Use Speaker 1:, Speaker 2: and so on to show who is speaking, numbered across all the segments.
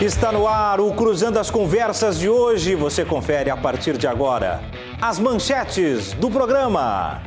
Speaker 1: Está no ar o Cruzando as Conversas de hoje. Você confere a partir de agora as manchetes do programa.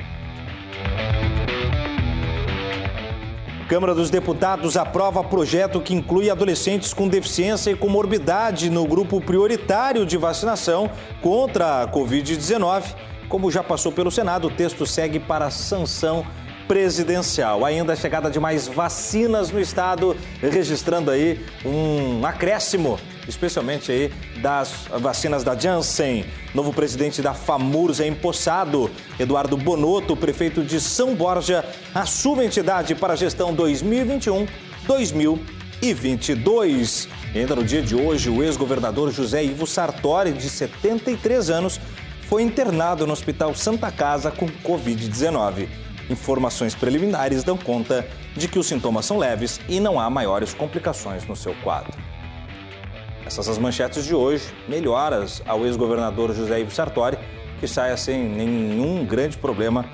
Speaker 1: Câmara dos Deputados aprova projeto que inclui adolescentes com deficiência e comorbidade no grupo prioritário de vacinação contra a Covid-19. Como já passou pelo Senado, o texto segue para sanção presidencial. Ainda a chegada de mais vacinas no estado, registrando aí um acréscimo, especialmente aí das vacinas da Janssen. Novo presidente da FAMURS é empossado. Eduardo Bonotto, prefeito de São Borja, assume a entidade para a gestão 2021-2022. Ainda no dia de hoje, o ex-governador José Ivo Sartori, de 73 anos, foi internado no Hospital Santa Casa com Covid-19. Informações preliminares dão conta de que os sintomas são leves e não há maiores complicações no seu quadro. Essas as manchetes de hoje. Melhoras ao ex-governador José Ivo Sartori, que sai sem nenhum grande problema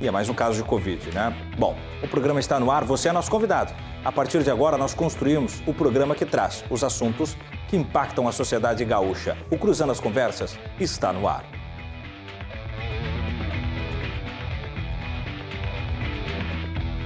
Speaker 1: e é mais um caso de Covid, né? Bom, o programa está no ar, você é nosso convidado. A partir de agora, nós construímos o programa que traz os assuntos que impactam a sociedade gaúcha. O Cruzando as Conversas está no ar.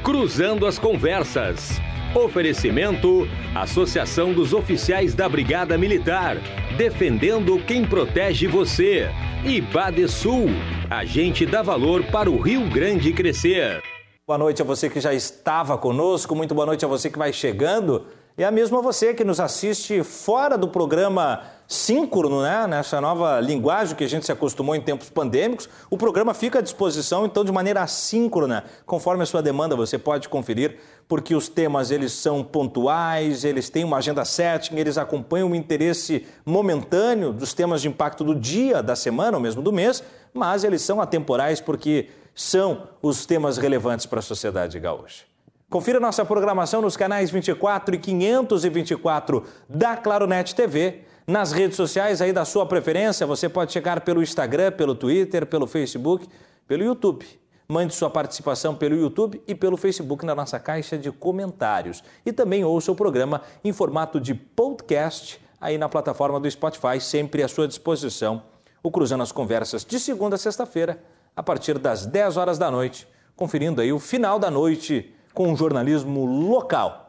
Speaker 2: Cruzando as Conversas. Oferecimento: Associação dos Oficiais da Brigada Militar. Defendendo quem protege você. E Badesul. Agente dá valor para o Rio Grande crescer.
Speaker 1: Boa noite a você que já estava conosco. Muito boa noite a você que vai chegando. E a mesma você que nos assiste fora do programa síncrono, né? Nessa nova linguagem que a gente se acostumou em tempos pandêmicos. O programa fica à disposição, então, de maneira assíncrona, conforme a sua demanda, você pode conferir, porque os temas eles são pontuais, eles têm uma agenda setting, eles acompanham o interesse momentâneo dos temas de impacto do dia, da semana ou mesmo do mês, mas eles são atemporais porque são os temas relevantes para a sociedade gaúcha. Confira nossa programação nos canais 24 e 524 da Claronet TV. Nas redes sociais aí da sua preferência, você pode chegar pelo Instagram, pelo Twitter, pelo Facebook, pelo YouTube. Mande sua participação pelo YouTube e pelo Facebook na nossa caixa de comentários. E também ouça o programa em formato de podcast aí na plataforma do Spotify, sempre à sua disposição. O Cruzando as Conversas de segunda a sexta-feira, a partir das 10 horas da noite, conferindo aí o final da noite com um jornalismo local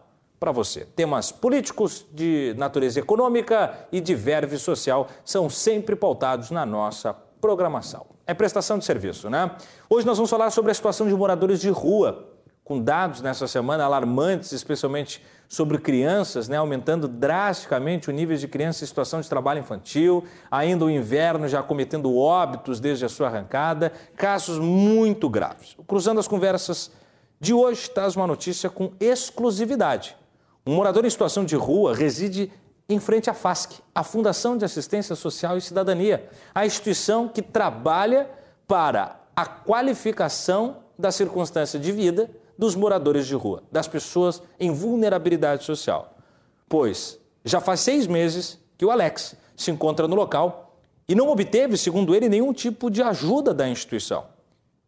Speaker 1: para você. Temas políticos, de natureza econômica e de verve social são sempre pautados na nossa programação. É prestação de serviço, né? Hoje nós vamos falar sobre a situação de moradores de rua, com dados nessa semana alarmantes, especialmente sobre crianças, né, aumentando drasticamente o nível de crianças em situação de trabalho infantil, ainda o inverno já cometendo óbitos desde a sua arrancada, casos muito graves. Cruzando as conversas de hoje traz uma notícia com exclusividade. Um morador em situação de rua reside em frente à FASC, a Fundação de Assistência Social e Cidadania, a instituição que trabalha para a qualificação da circunstância de vida dos moradores de rua, das pessoas em vulnerabilidade social. Pois já faz seis meses que o Alex se encontra no local e não obteve, segundo ele, nenhum tipo de ajuda da instituição.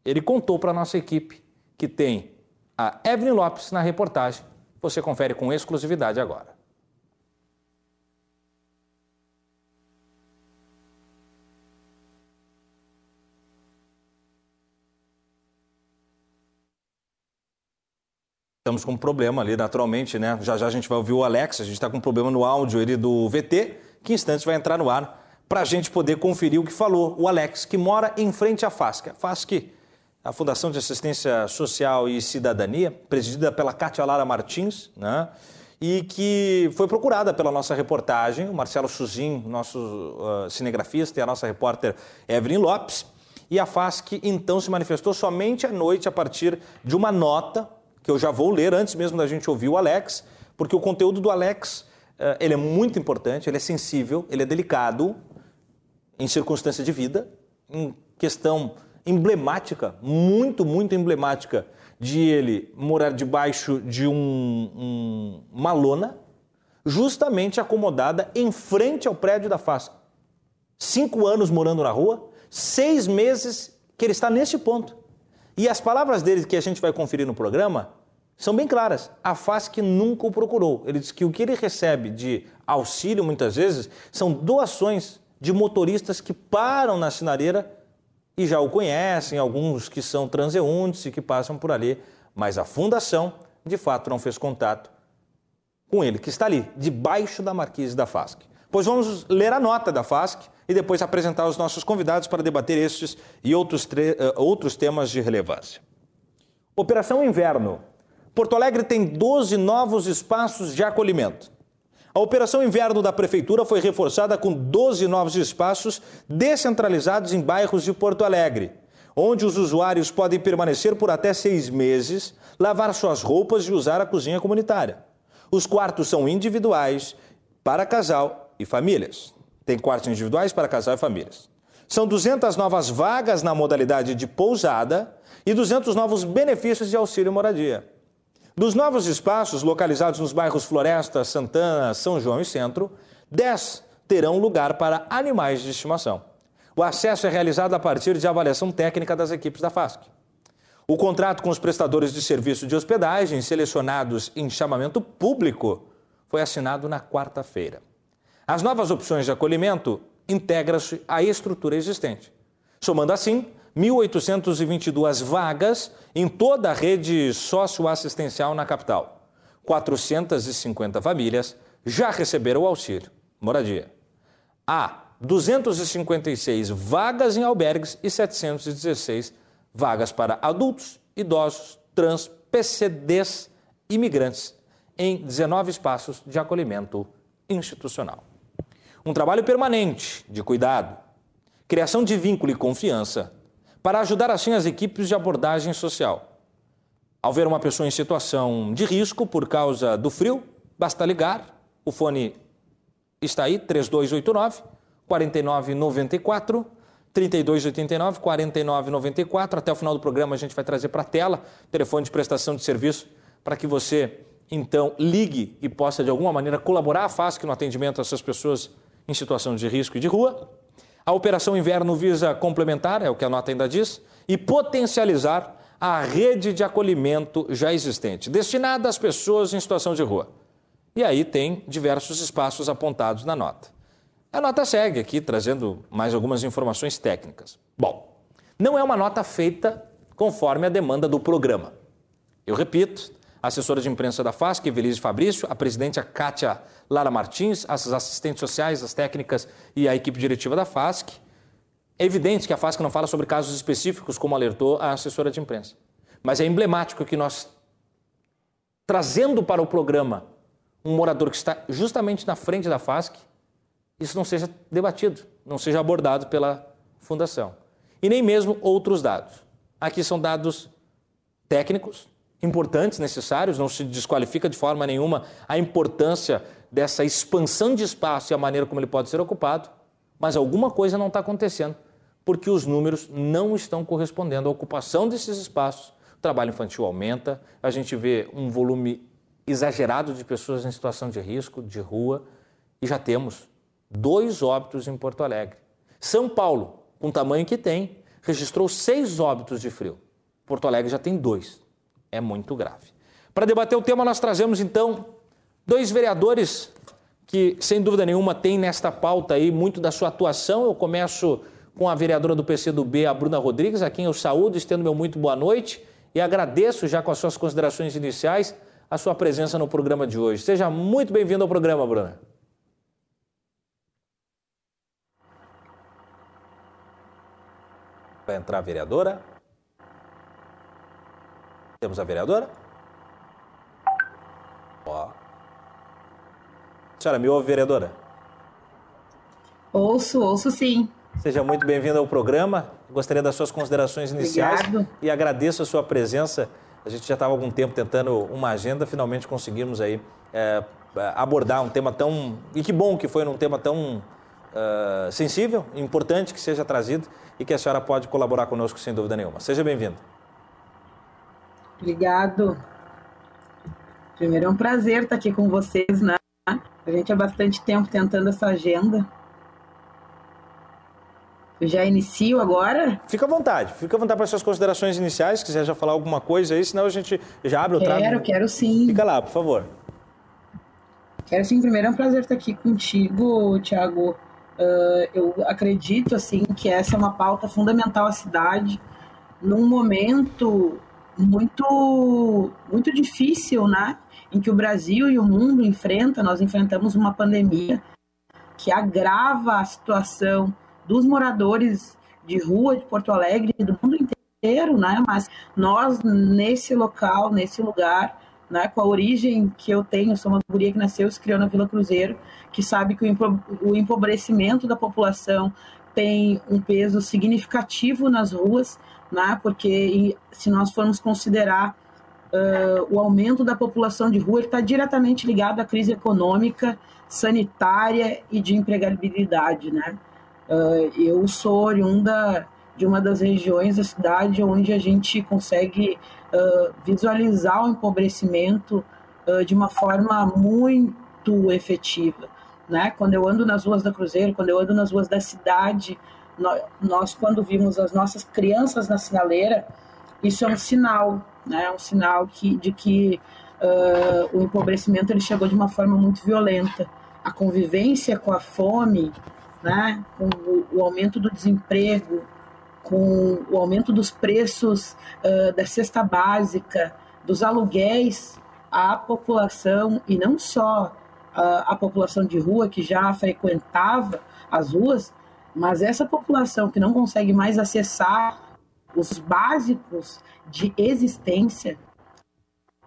Speaker 1: Ele contou para a nossa equipe que tem a Evelyn Lopes na reportagem. Você confere com exclusividade agora. Estamos com um problema ali, naturalmente, né? Já já a gente vai ouvir o Alex, a gente está com um problema no áudio ele do VT, que em instantes vai entrar no ar, para a gente poder conferir o que falou o Alex, que mora em frente à FASC. A FASC a Fundação de Assistência Social e Cidadania, presidida pela Cátia Lara Martins, né? e que foi procurada pela nossa reportagem, o Marcelo Suzin, nosso uh, cinegrafista, e a nossa repórter Evelyn Lopes. E a FASC então se manifestou somente à noite a partir de uma nota que eu já vou ler antes mesmo da gente ouvir o Alex, porque o conteúdo do Alex uh, ele é muito importante, ele é sensível, ele é delicado em circunstância de vida, em questão emblemática, muito, muito emblemática, de ele morar debaixo de um, um, uma lona, justamente acomodada em frente ao prédio da FASC. Cinco anos morando na rua, seis meses que ele está nesse ponto. E as palavras dele que a gente vai conferir no programa são bem claras. A FASC nunca o procurou. Ele diz que o que ele recebe de auxílio, muitas vezes, são doações de motoristas que param na sinareira e já o conhecem, alguns que são transeuntes e que passam por ali. Mas a fundação, de fato, não fez contato com ele, que está ali, debaixo da marquise da FASC. Pois vamos ler a nota da FASC e depois apresentar os nossos convidados para debater estes e outros, uh, outros temas de relevância. Operação Inverno. Porto Alegre tem 12 novos espaços de acolhimento. A Operação Inverno da Prefeitura foi reforçada com 12 novos espaços descentralizados em bairros de Porto Alegre, onde os usuários podem permanecer por até seis meses, lavar suas roupas e usar a cozinha comunitária. Os quartos são individuais para casal e famílias. Tem quartos individuais para casal e famílias. São 200 novas vagas na modalidade de pousada e 200 novos benefícios de auxílio moradia. Dos novos espaços localizados nos bairros Floresta, Santana, São João e Centro, 10 terão lugar para animais de estimação. O acesso é realizado a partir de avaliação técnica das equipes da FASC. O contrato com os prestadores de serviço de hospedagem selecionados em chamamento público foi assinado na quarta-feira. As novas opções de acolhimento integram-se à estrutura existente, somando assim 1.822 vagas em toda a rede socioassistencial na capital. 450 famílias já receberam o auxílio moradia. Há 256 vagas em albergues e 716 vagas para adultos, idosos, trans, PCDs, imigrantes, em 19 espaços de acolhimento institucional. Um trabalho permanente de cuidado, criação de vínculo e confiança para ajudar assim as equipes de abordagem social. Ao ver uma pessoa em situação de risco por causa do frio, basta ligar, o fone está aí, 3289 4994 3289 4994. Até o final do programa a gente vai trazer para a tela telefone de prestação de serviço para que você então ligue e possa de alguma maneira colaborar FASC no atendimento a essas pessoas em situação de risco e de rua. A Operação Inverno visa complementar, é o que a nota ainda diz, e potencializar a rede de acolhimento já existente, destinada às pessoas em situação de rua. E aí tem diversos espaços apontados na nota. A nota segue aqui trazendo mais algumas informações técnicas. Bom, não é uma nota feita conforme a demanda do programa. Eu repito, a assessora de imprensa da FASC, Evelise Fabrício, a presidente a Kátia Lara Martins, as assistentes sociais, as técnicas e a equipe diretiva da FASC. É evidente que a FASC não fala sobre casos específicos, como alertou a assessora de imprensa. Mas é emblemático que nós, trazendo para o programa um morador que está justamente na frente da FASC, isso não seja debatido, não seja abordado pela Fundação. E nem mesmo outros dados. Aqui são dados técnicos, importantes, necessários, não se desqualifica de forma nenhuma a importância dessa expansão de espaço e a maneira como ele pode ser ocupado, mas alguma coisa não está acontecendo, porque os números não estão correspondendo à ocupação desses espaços. O trabalho infantil aumenta, a gente vê um volume exagerado de pessoas em situação de risco, de rua, e já temos dois óbitos em Porto Alegre. São Paulo, com o tamanho que tem, registrou seis óbitos de frio. Porto Alegre já tem dois. É muito grave. Para debater o tema, nós trazemos então dois vereadores que, sem dúvida nenhuma, têm nesta pauta aí muito da sua atuação. Eu começo com a vereadora do PCdoB, a Bruna Rodrigues, a quem eu saúdo, estendo meu muito boa noite e agradeço já com as suas considerações iniciais a sua presença no programa de hoje. Seja muito bem-vindo ao programa, Bruna. Vai entrar a vereadora. Temos a vereadora? Ó. Senhora me ouve, vereadora?
Speaker 3: Ouço, ouço sim.
Speaker 1: Seja muito bem-vinda ao programa. Gostaria das suas considerações iniciais
Speaker 3: Obrigado.
Speaker 1: e agradeço a sua presença. A gente já estava há algum tempo tentando uma agenda, finalmente conseguimos aí é, abordar um tema tão. E que bom que foi num tema tão uh, sensível, importante que seja trazido e que a senhora pode colaborar conosco sem dúvida nenhuma. Seja bem-vindo.
Speaker 3: Obrigado. Primeiro é um prazer estar aqui com vocês, né? A gente há bastante tempo tentando essa agenda. Eu já inicio agora?
Speaker 1: Fica à vontade, fica à vontade para suas considerações iniciais, se quiser já falar alguma coisa aí, senão a gente já abre o
Speaker 3: trago. Quero, quero sim.
Speaker 1: Fica lá, por favor.
Speaker 3: Quero sim, primeiro é um prazer estar aqui contigo, Tiago. Uh, eu acredito assim que essa é uma pauta fundamental à cidade num momento muito muito difícil, né? Em que o Brasil e o mundo enfrentam, nós enfrentamos uma pandemia que agrava a situação dos moradores de rua de Porto Alegre e do mundo inteiro, né? Mas nós nesse local, nesse lugar, né, com a origem que eu tenho, sou uma guria que nasceu e se criou na Vila Cruzeiro, que sabe que o empobrecimento da população tem um peso significativo nas ruas, né, porque se nós formos considerar uh, o aumento da população de rua, ele está diretamente ligado à crise econômica, sanitária e de empregabilidade, né. Uh, eu sou oriunda de uma das regiões da cidade onde a gente consegue uh, visualizar o empobrecimento de uma forma muito efetiva. Né? Quando eu ando nas ruas da Cruzeiro, quando eu ando nas ruas da cidade, nós, quando vimos as nossas crianças na sinaleira, isso é um sinal, né? um sinal que, de que uh, o empobrecimento ele chegou de uma forma muito violenta. A convivência com a fome, né? com o, o aumento do desemprego, com o aumento dos preços uh, da cesta básica, dos aluguéis, a população, e não só uh, a população de rua que já frequentava as ruas, mas essa população que não consegue mais acessar os básicos de existência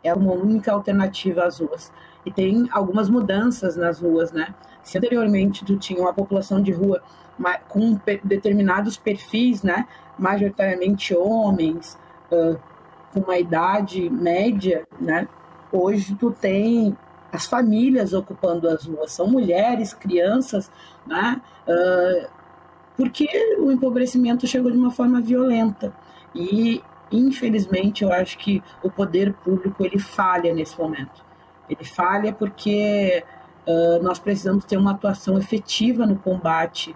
Speaker 3: é uma única alternativa às ruas. E tem algumas mudanças nas ruas, né? Se anteriormente tu tinha uma população de rua com determinados perfis, né, majoritariamente homens, uh, com uma idade média, né, hoje tu tem as famílias ocupando as ruas, são mulheres, crianças, né, uh, porque o empobrecimento chegou de uma forma violenta e infelizmente eu acho que o poder público ele falha nesse momento. Ele falha porque uh, nós precisamos ter uma atuação efetiva no combate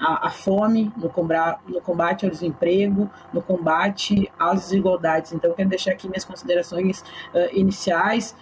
Speaker 3: a, a fome, no, combate, no combate ao desemprego, no combate às desigualdades. Então, quero deixar aqui minhas considerações uh, iniciais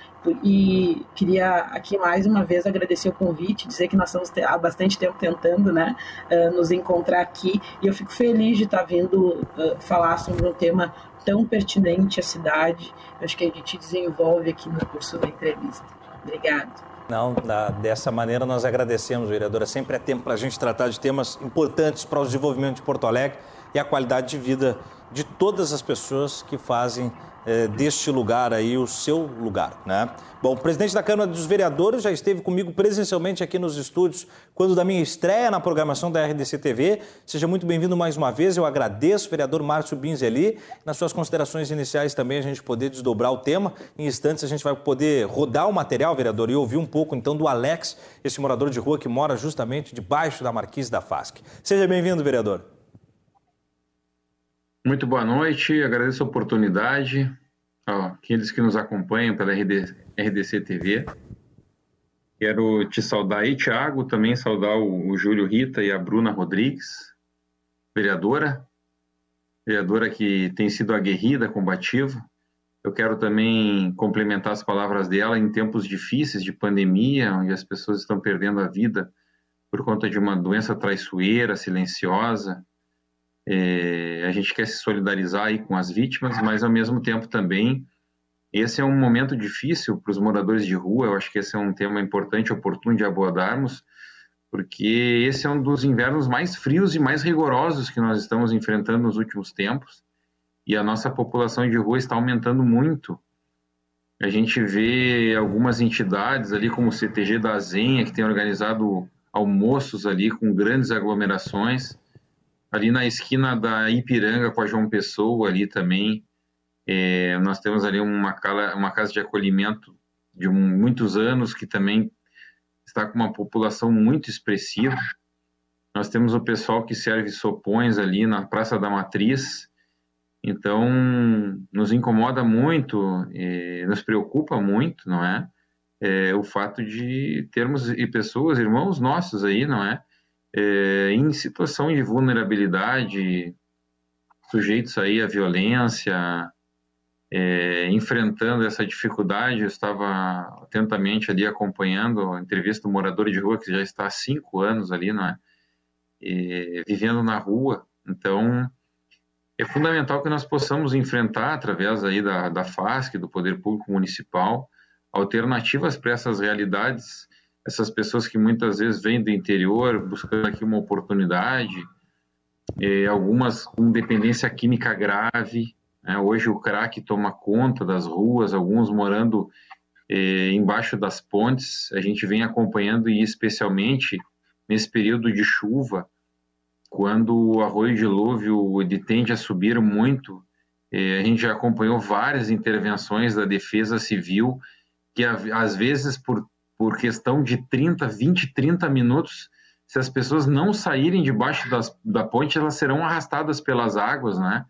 Speaker 3: e queria aqui mais uma vez agradecer o convite, dizer que nós estamos há bastante tempo tentando né, uh, nos encontrar aqui e eu fico feliz de estar vindo uh, falar sobre um tema tão pertinente à cidade. Eu acho que a gente desenvolve aqui no curso da entrevista. Obrigado.
Speaker 1: Não, da, dessa maneira nós agradecemos, vereadora. Sempre é tempo para a gente tratar de temas importantes para o desenvolvimento de Porto Alegre e a qualidade de vida de todas as pessoas que fazem é, deste lugar aí o seu lugar, né? Bom, o presidente da Câmara dos Vereadores já esteve comigo presencialmente aqui nos estúdios quando da minha estreia na programação da RDC TV. Seja muito bem-vindo mais uma vez. Eu agradeço, vereador Márcio Binzeli. Nas suas considerações iniciais também a gente poder desdobrar o tema. Em instantes a gente vai poder rodar o material, vereador, e ouvir um pouco então do Alex, esse morador de rua que mora justamente debaixo da marquise da FASC. Seja bem-vindo, vereador.
Speaker 4: Muito boa noite, agradeço a oportunidade, aqueles que nos acompanham pela RD, RDC TV. Quero te saudar aí, Tiago, também saudar o, o Júlio Rita e a Bruna Rodrigues, vereadora, vereadora que tem sido aguerrida, combativa. Eu quero também complementar as palavras dela em tempos difíceis de pandemia, onde as pessoas estão perdendo a vida por conta de uma doença traiçoeira, silenciosa, é, a gente quer se solidarizar aí com as vítimas, mas ao mesmo tempo também esse é um momento difícil para os moradores de rua. Eu acho que esse é um tema importante, oportuno de abordarmos, porque esse é um dos invernos mais frios e mais rigorosos que nós estamos enfrentando nos últimos tempos e a nossa população de rua está aumentando muito. A gente vê algumas entidades ali, como o CTG da Zenha, que tem organizado almoços ali com grandes aglomerações ali na esquina da Ipiranga com a João Pessoa, ali também, é, nós temos ali uma, uma casa de acolhimento de um, muitos anos que também está com uma população muito expressiva. Nós temos o pessoal que serve sopões ali na Praça da Matriz. Então, nos incomoda muito, é, nos preocupa muito, não é? é? O fato de termos pessoas, irmãos nossos aí, não é? É, em situação de vulnerabilidade, sujeitos aí à violência, é, enfrentando essa dificuldade. Eu estava atentamente ali acompanhando a entrevista do morador de rua que já está há cinco anos ali, né, vivendo na rua. Então, é fundamental que nós possamos enfrentar, através aí da, da FASC, do Poder Público Municipal, alternativas para essas realidades, essas pessoas que muitas vezes vêm do interior buscando aqui uma oportunidade, é, algumas com dependência química grave. Né? Hoje o crack toma conta das ruas, alguns morando é, embaixo das pontes. A gente vem acompanhando e especialmente nesse período de chuva, quando o arroio dilúvio ele tende a subir muito, é, a gente já acompanhou várias intervenções da Defesa Civil que às vezes por, por questão de 30, 20, 30 minutos, se as pessoas não saírem debaixo das, da ponte, elas serão arrastadas pelas águas, né?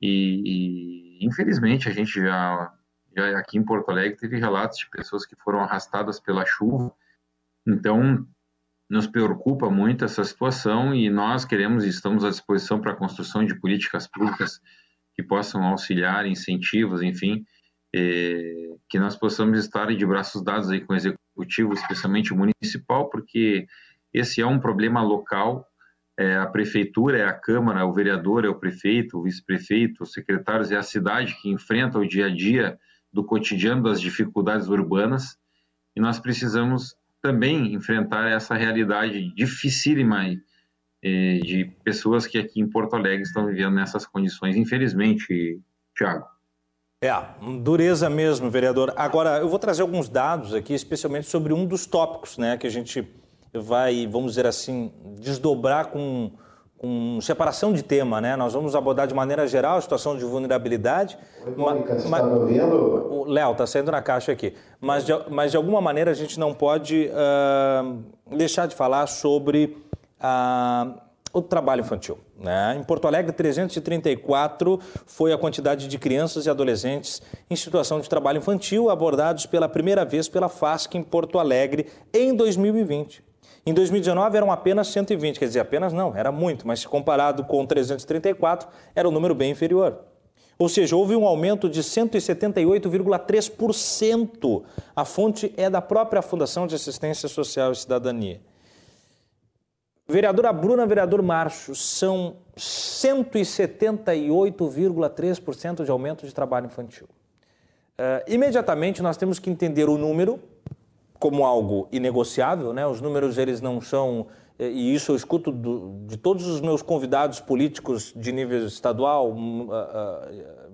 Speaker 4: E, e infelizmente a gente já, já aqui em Porto Alegre teve relatos de pessoas que foram arrastadas pela chuva. Então, nos preocupa muito essa situação e nós queremos e estamos à disposição para a construção de políticas públicas que possam auxiliar, incentivos, enfim, eh, que nós possamos estar de braços dados aí com o executivo, especialmente o municipal, porque esse é um problema local. É, a prefeitura é a Câmara, o vereador é o prefeito, o vice-prefeito, os secretários é a cidade que enfrenta o dia a dia do cotidiano das dificuldades urbanas e nós precisamos também enfrentar essa realidade dificílima eh, de pessoas que aqui em Porto Alegre estão vivendo nessas condições, infelizmente, Tiago.
Speaker 1: É, dureza mesmo, vereador. Agora, eu vou trazer alguns dados aqui, especialmente sobre um dos tópicos né, que a gente vai, vamos dizer assim, desdobrar com com separação de tema, né? Nós vamos abordar de maneira geral a situação de vulnerabilidade.
Speaker 5: Oi, Mônica, você está me ouvindo?
Speaker 1: O Léo, está saindo na caixa aqui. Mas de, mas de alguma maneira a gente não pode uh, deixar de falar sobre uh, o trabalho infantil. Né? Em Porto Alegre, 334 foi a quantidade de crianças e adolescentes em situação de trabalho infantil abordados pela primeira vez pela FASC em Porto Alegre em 2020. Em 2019 eram apenas 120, quer dizer, apenas não, era muito, mas comparado com 334, era um número bem inferior. Ou seja, houve um aumento de 178,3%. A fonte é da própria Fundação de Assistência Social e Cidadania. Vereadora Bruna, vereador Marcho, são 178,3% de aumento de trabalho infantil. Uh, imediatamente nós temos que entender o número, como algo inegociável, né? Os números eles não são e isso eu escuto do, de todos os meus convidados políticos de nível estadual,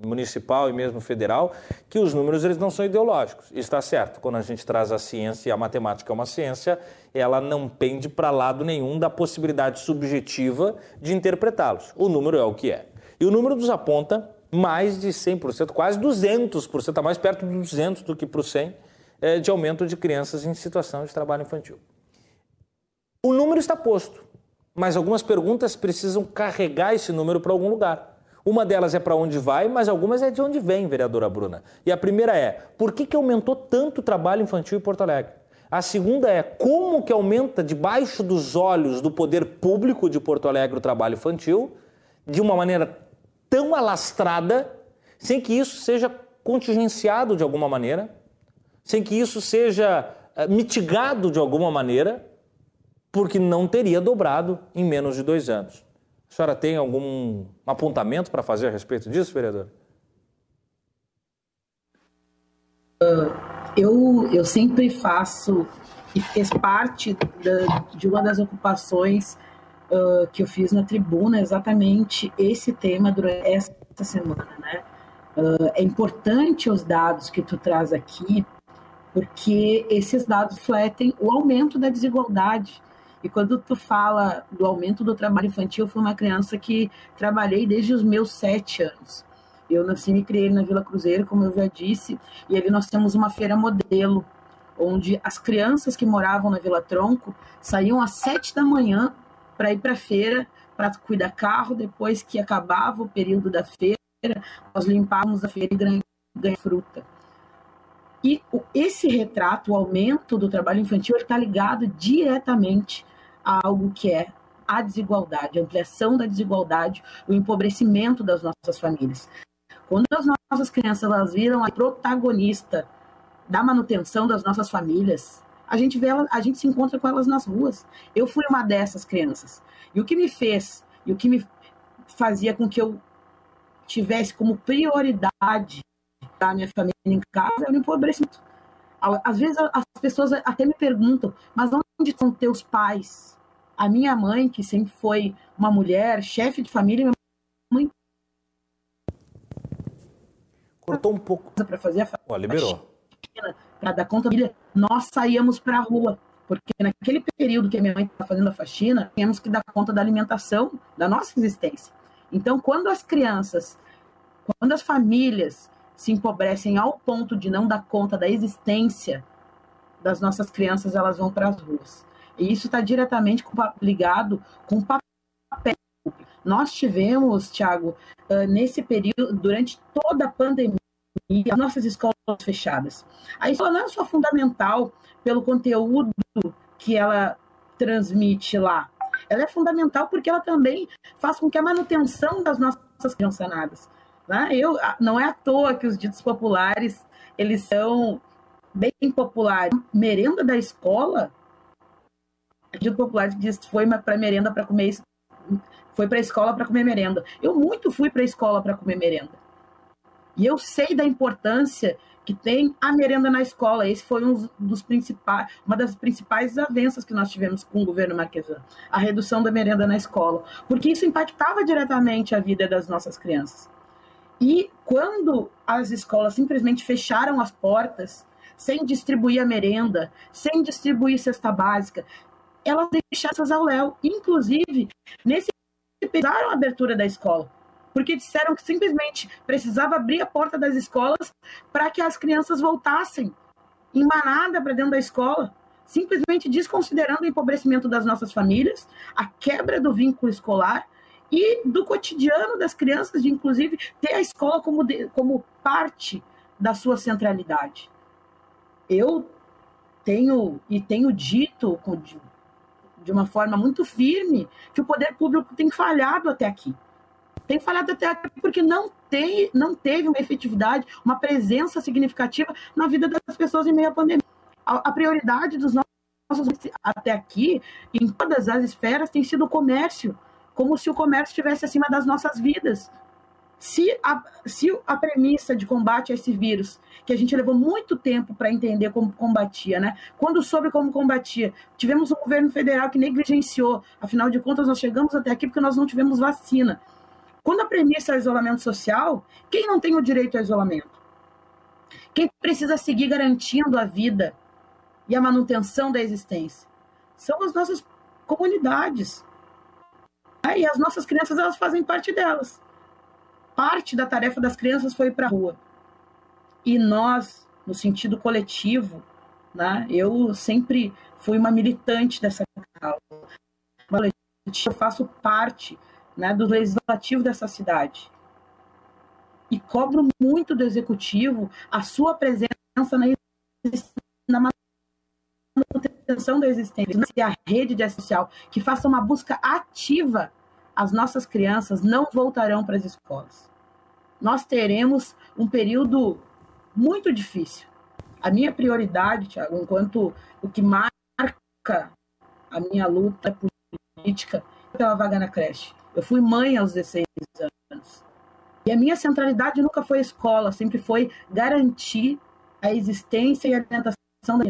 Speaker 1: municipal e mesmo federal, que os números eles não são ideológicos. Está certo. Quando a gente traz a ciência a matemática é uma ciência, ela não pende para lado nenhum da possibilidade subjetiva de interpretá-los. O número é o que é. E o número nos aponta mais de 100%, quase 200%, está mais perto de 200 do que para o 100%, é, de aumento de crianças em situação de trabalho infantil. O número está posto, mas algumas perguntas precisam carregar esse número para algum lugar. Uma delas é para onde vai, mas algumas é de onde vem, vereadora Bruna. E a primeira é, por que, que aumentou tanto o trabalho infantil em Porto Alegre? A segunda é, como que aumenta debaixo dos olhos do poder público de Porto Alegre o trabalho infantil de uma maneira tão alastrada, sem que isso seja contingenciado de alguma maneira, sem que isso seja eh, mitigado de alguma maneira, porque não teria dobrado em menos de dois anos. A senhora tem algum apontamento para fazer a respeito disso, vereador?
Speaker 3: Eu, eu sempre faço e fez parte da, de uma das ocupações uh, que eu fiz na tribuna exatamente esse tema durante essa semana, né? Uh, é importante os dados que tu traz aqui porque esses dados fletem o aumento da desigualdade. E quando tu fala do aumento do trabalho infantil, eu fui uma criança que trabalhei desde os meus sete anos. Eu nasci e me criei na Vila Cruzeiro, como eu já disse, e ali nós temos uma feira modelo, onde as crianças que moravam na Vila Tronco saíam às sete da manhã para ir para a feira, para cuidar carro, depois que acabava o período da feira, nós limpávamos a feira e ganhávamos fruta. E esse retrato, o aumento do trabalho infantil, está ligado diretamente a algo que é a desigualdade, a ampliação da desigualdade, o empobrecimento das nossas famílias. Quando as nossas crianças elas viram a protagonista da manutenção das nossas famílias, a gente vê ela, a gente se encontra com elas nas ruas. Eu fui uma dessas crianças. E o que me fez, e o que me fazia com que eu tivesse como prioridade a minha família em casa era o empobrecimento. Às vezes as pessoas até me perguntam, mas onde estão teus pais? A minha mãe, que sempre foi uma mulher, chefe de família, minha mãe
Speaker 1: cortou um pouco
Speaker 3: para fazer a
Speaker 1: Ó, liberou.
Speaker 3: Para dar conta da nós saíamos para a rua, porque naquele período que a minha mãe estava fazendo a faxina, tínhamos que dar conta da alimentação da nossa existência. Então, quando as crianças, quando as famílias se empobrecem ao ponto de não dar conta da existência das nossas crianças, elas vão para as ruas. E isso está diretamente ligado com o papel. Nós tivemos, Tiago, nesse período, durante toda a pandemia, as nossas escolas fechadas. A escola não é só fundamental pelo conteúdo que ela transmite lá, ela é fundamental porque ela também faz com que a manutenção das nossas crianças sanadas. Né? Eu, não é à toa que os ditos populares eles são bem populares. Merenda da escola, dito popular diz que foi para merenda para comer isso, foi para a escola para comer merenda. Eu muito fui para a escola para comer merenda. E eu sei da importância que tem a merenda na escola. Esse foi um dos principais, uma das principais avanças que nós tivemos com o governo Marquesan, a redução da merenda na escola, porque isso impactava diretamente a vida das nossas crianças. E quando as escolas simplesmente fecharam as portas, sem distribuir a merenda, sem distribuir cesta básica, elas deixaram essas ao léu. Inclusive, nesse pesaram a abertura da escola porque disseram que simplesmente precisava abrir a porta das escolas para que as crianças voltassem em manada para dentro da escola, simplesmente desconsiderando o empobrecimento das nossas famílias, a quebra do vínculo escolar e do cotidiano das crianças, de inclusive ter a escola como, de, como parte da sua centralidade. Eu tenho e tenho dito de, uma forma muito firme que o poder público tem falhado até aqui tem falhado até aqui porque não, tem, não teve uma efetividade, uma presença significativa na vida das pessoas em meio à pandemia. A, a prioridade dos nossos até aqui, em todas as esferas, tem sido o comércio, como se o comércio estivesse acima das nossas vidas. Se a, se a premissa de combate a esse vírus, que a gente levou muito tempo para entender como combatia, né? Quando soube como combatia, tivemos um governo federal que negligenciou, afinal de contas, nós chegamos até aqui porque nós não tivemos vacina. Quando a premissa é isolamento social, quem não tem o direito ao isolamento? Quem precisa seguir garantindo a vida e a manutenção da existência? São as nossas comunidades. E as nossas crianças, elas fazem parte delas. Parte da tarefa das crianças foi para a rua. E nós, no sentido coletivo, né, eu sempre fui uma militante dessa causa. Eu faço parte né, do legislativo dessa cidade. E cobro muito do executivo a sua presença na, na manutenção da existência, a rede de social, que faça uma busca ativa. As nossas crianças não voltarão para as escolas. Nós teremos um período muito difícil. A minha prioridade, Tiago, enquanto o que marca a minha luta política pela vaga na creche. Eu fui mãe aos 16 anos. E a minha centralidade nunca foi a escola, sempre foi garantir a existência e a alimentação da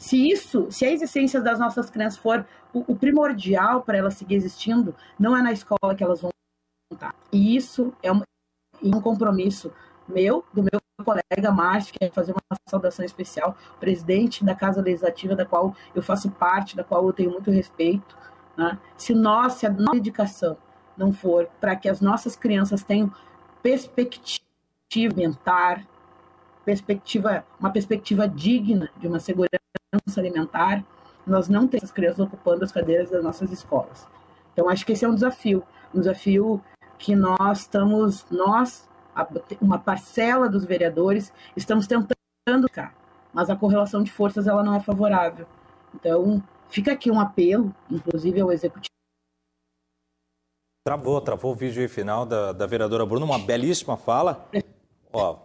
Speaker 3: se isso, se a existência das nossas crianças for o, o primordial para elas seguir existindo, não é na escola que elas vão estar. E isso é um, um compromisso meu, do meu colega Márcio, que é fazer uma saudação especial, presidente da Casa Legislativa, da qual eu faço parte, da qual eu tenho muito respeito, né? Se nós, se a nossa dedicação não for para que as nossas crianças tenham perspectiva perspectiva, uma perspectiva digna de uma segurança alimentar, nós não temos as crianças ocupando as cadeiras das nossas escolas. Então, acho que esse é um desafio, um desafio que nós estamos, nós, uma parcela dos vereadores, estamos tentando, mas a correlação de forças ela não é favorável. Então, Fica aqui um apelo, inclusive ao executivo.
Speaker 1: Travou, travou o vídeo final da, da vereadora Bruna, uma belíssima fala. Ó,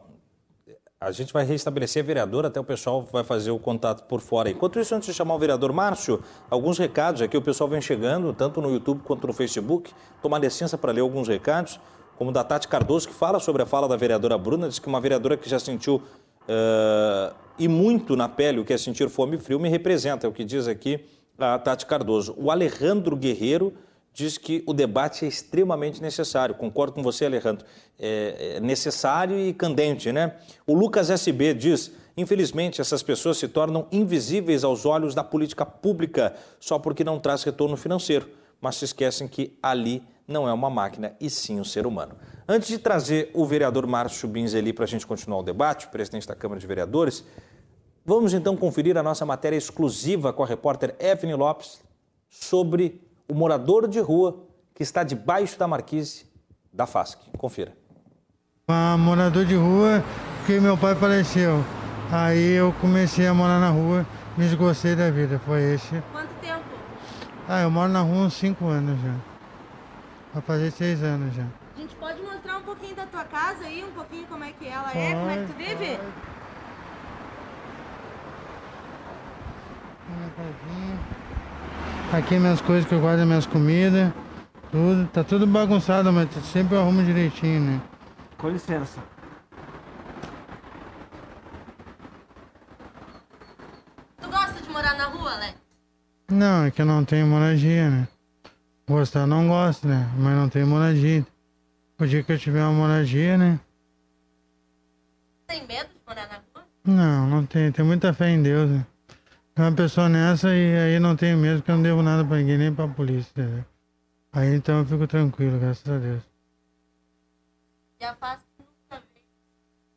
Speaker 1: a gente vai restabelecer a vereadora, até o pessoal vai fazer o contato por fora. Enquanto isso, antes de chamar o vereador Márcio, alguns recados aqui, o pessoal vem chegando, tanto no YouTube quanto no Facebook. Tomar licença para ler alguns recados, como da Tati Cardoso, que fala sobre a fala da vereadora Bruna, diz que uma vereadora que já sentiu uh, e muito na pele o que é sentir fome e frio me representa, é o que diz aqui a Tati Cardoso. O Alejandro Guerreiro diz que o debate é extremamente necessário. Concordo com você, Alejandro. É, é necessário e candente, né? O Lucas SB diz: infelizmente, essas pessoas se tornam invisíveis aos olhos da política pública só porque não traz retorno financeiro, mas se esquecem que ali não é uma máquina e sim um ser humano. Antes de trazer o vereador Márcio Binzeli para a gente continuar o debate, presidente da Câmara de Vereadores, vamos então conferir a nossa matéria exclusiva com a repórter Evelyn Lopes sobre o morador de rua que está debaixo da marquise da FASC. Confira.
Speaker 6: Ah, morador de rua, porque meu pai faleceu. Aí eu comecei a morar na rua, me esgocei da vida, foi esse.
Speaker 7: Quanto tempo?
Speaker 6: Ah, eu moro na rua uns 5 anos já. Vai fazer 6 anos já.
Speaker 7: A gente pode mostrar um pouquinho da tua casa aí, um pouquinho como é que ela pode, é, como é que tu vive? Pode.
Speaker 6: Minha casinha. Aqui minhas coisas que eu guardo, minhas comidas, tudo. Tá tudo bagunçado, mas sempre eu arrumo direitinho, né?
Speaker 1: Com licença.
Speaker 7: Tu gosta de morar na rua, Alex?
Speaker 6: Não, é que eu não tenho moradia, né? Gostar não gosto, né? Mas não tenho moradia. O dia que eu tiver uma moradia, né?
Speaker 7: Tem medo de morar na rua?
Speaker 6: Não, não tenho. Tenho muita fé em Deus, né? É uma pessoa nessa e aí não tenho medo porque eu não devo nada pra ninguém, nem pra polícia, entendeu? Aí então eu fico tranquilo, graças a Deus.
Speaker 7: Já faço nunca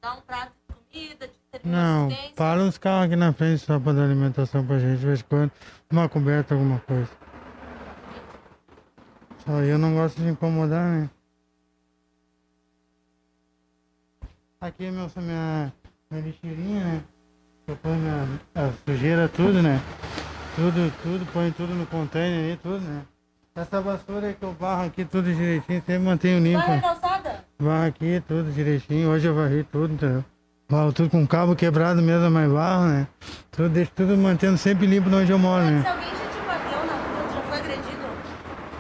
Speaker 7: Dá um prato de comida, de
Speaker 6: Não, para uns carros aqui na frente só pra dar alimentação pra gente, de vez em quando, uma coberta, alguma coisa. Só eu não gosto de incomodar, né? Aqui é meu, minha, minha lixeirinha, né? Eu ponho a, a sujeira, tudo, né? Tudo, tudo, põe tudo no container aí, tudo, né? Essa vassoura aí que eu barro aqui tudo direitinho, sempre mantenho limpo.
Speaker 7: Barra calçada?
Speaker 6: Barro aqui tudo direitinho, hoje eu varri tudo, entendeu? Barro tudo com cabo quebrado mesmo, mas barro, né? Tudo, deixo tudo mantendo sempre limpo onde eu moro,
Speaker 7: né? Se alguém já te bateu na rua, já foi agredido?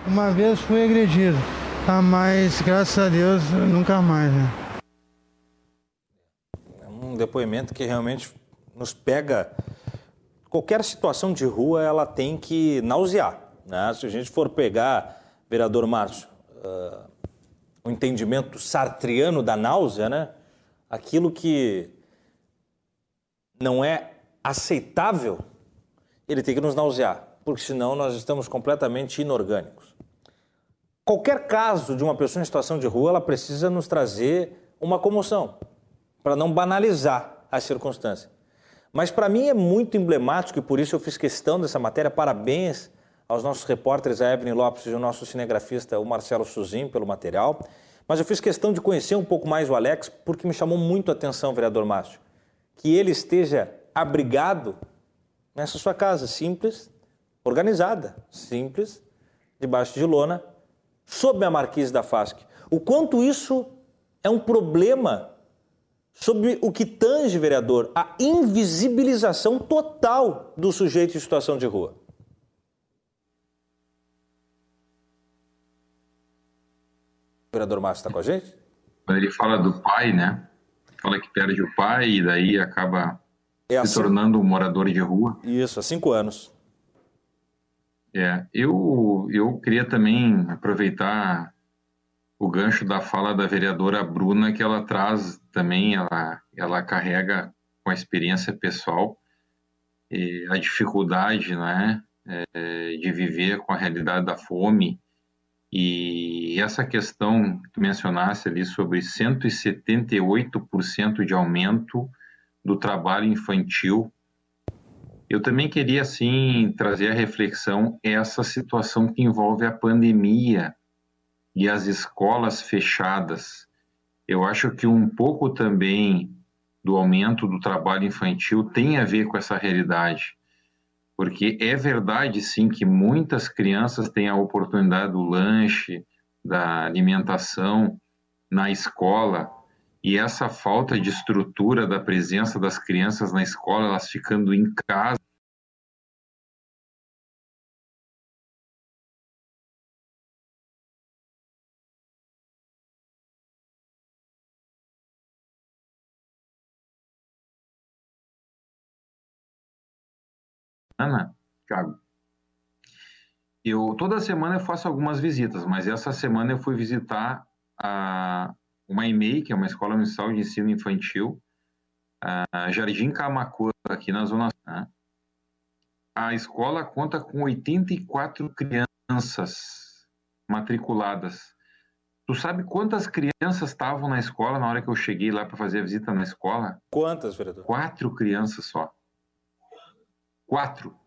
Speaker 6: Uma vez fui agredido, tá? mas graças a Deus nunca mais, né?
Speaker 1: É um depoimento que realmente nos pega. Qualquer situação de rua ela tem que nausear. Né? Se a gente for pegar, vereador Márcio, uh, o entendimento sartriano da náusea, né? aquilo que não é aceitável, ele tem que nos nausear, porque senão nós estamos completamente inorgânicos. Qualquer caso de uma pessoa em situação de rua, ela precisa nos trazer uma comoção, para não banalizar a circunstância. Mas para mim é muito emblemático e por isso eu fiz questão dessa matéria. Parabéns aos nossos repórteres, a Evelyn Lopes e o nosso cinegrafista, o Marcelo Suzin, pelo material. Mas eu fiz questão de conhecer um pouco mais o Alex porque me chamou muito a atenção, vereador Márcio, que ele esteja abrigado nessa sua casa simples, organizada, simples, debaixo de lona, sob a marquise da FASC. O quanto isso é um problema sobre o que tange, vereador, a invisibilização total do sujeito em situação de rua. O vereador Márcio está com a gente?
Speaker 4: Ele fala do pai, né? Fala que perde o pai e daí acaba é se tornando um morador de rua.
Speaker 1: Isso, há cinco anos.
Speaker 4: É, eu, eu queria também aproveitar o gancho da fala da vereadora Bruna, que ela traz também, ela, ela carrega com a experiência pessoal a dificuldade né, é, de viver com a realidade da fome. E essa questão que tu mencionasse ali sobre 178% de aumento do trabalho infantil, eu também queria, assim, trazer a reflexão essa situação que envolve a pandemia e as escolas fechadas. Eu acho que um pouco também do aumento do trabalho infantil tem a ver com essa realidade. porque é verdade sim que muitas crianças têm a oportunidade do lanche, da alimentação na escola, e essa falta de estrutura da presença das crianças na escola, elas ficando em casa, Ana, Thiago, eu toda semana eu faço algumas visitas, mas essa semana eu fui visitar a, uma EMEI, que é uma escola municipal de ensino infantil, a Jardim Camacuã, aqui na Zona né? A escola conta com 84 crianças matriculadas. Tu sabe quantas crianças estavam na escola na hora que eu cheguei lá para fazer a visita na escola?
Speaker 1: Quantas, vereador?
Speaker 4: Quatro crianças só. Quatro.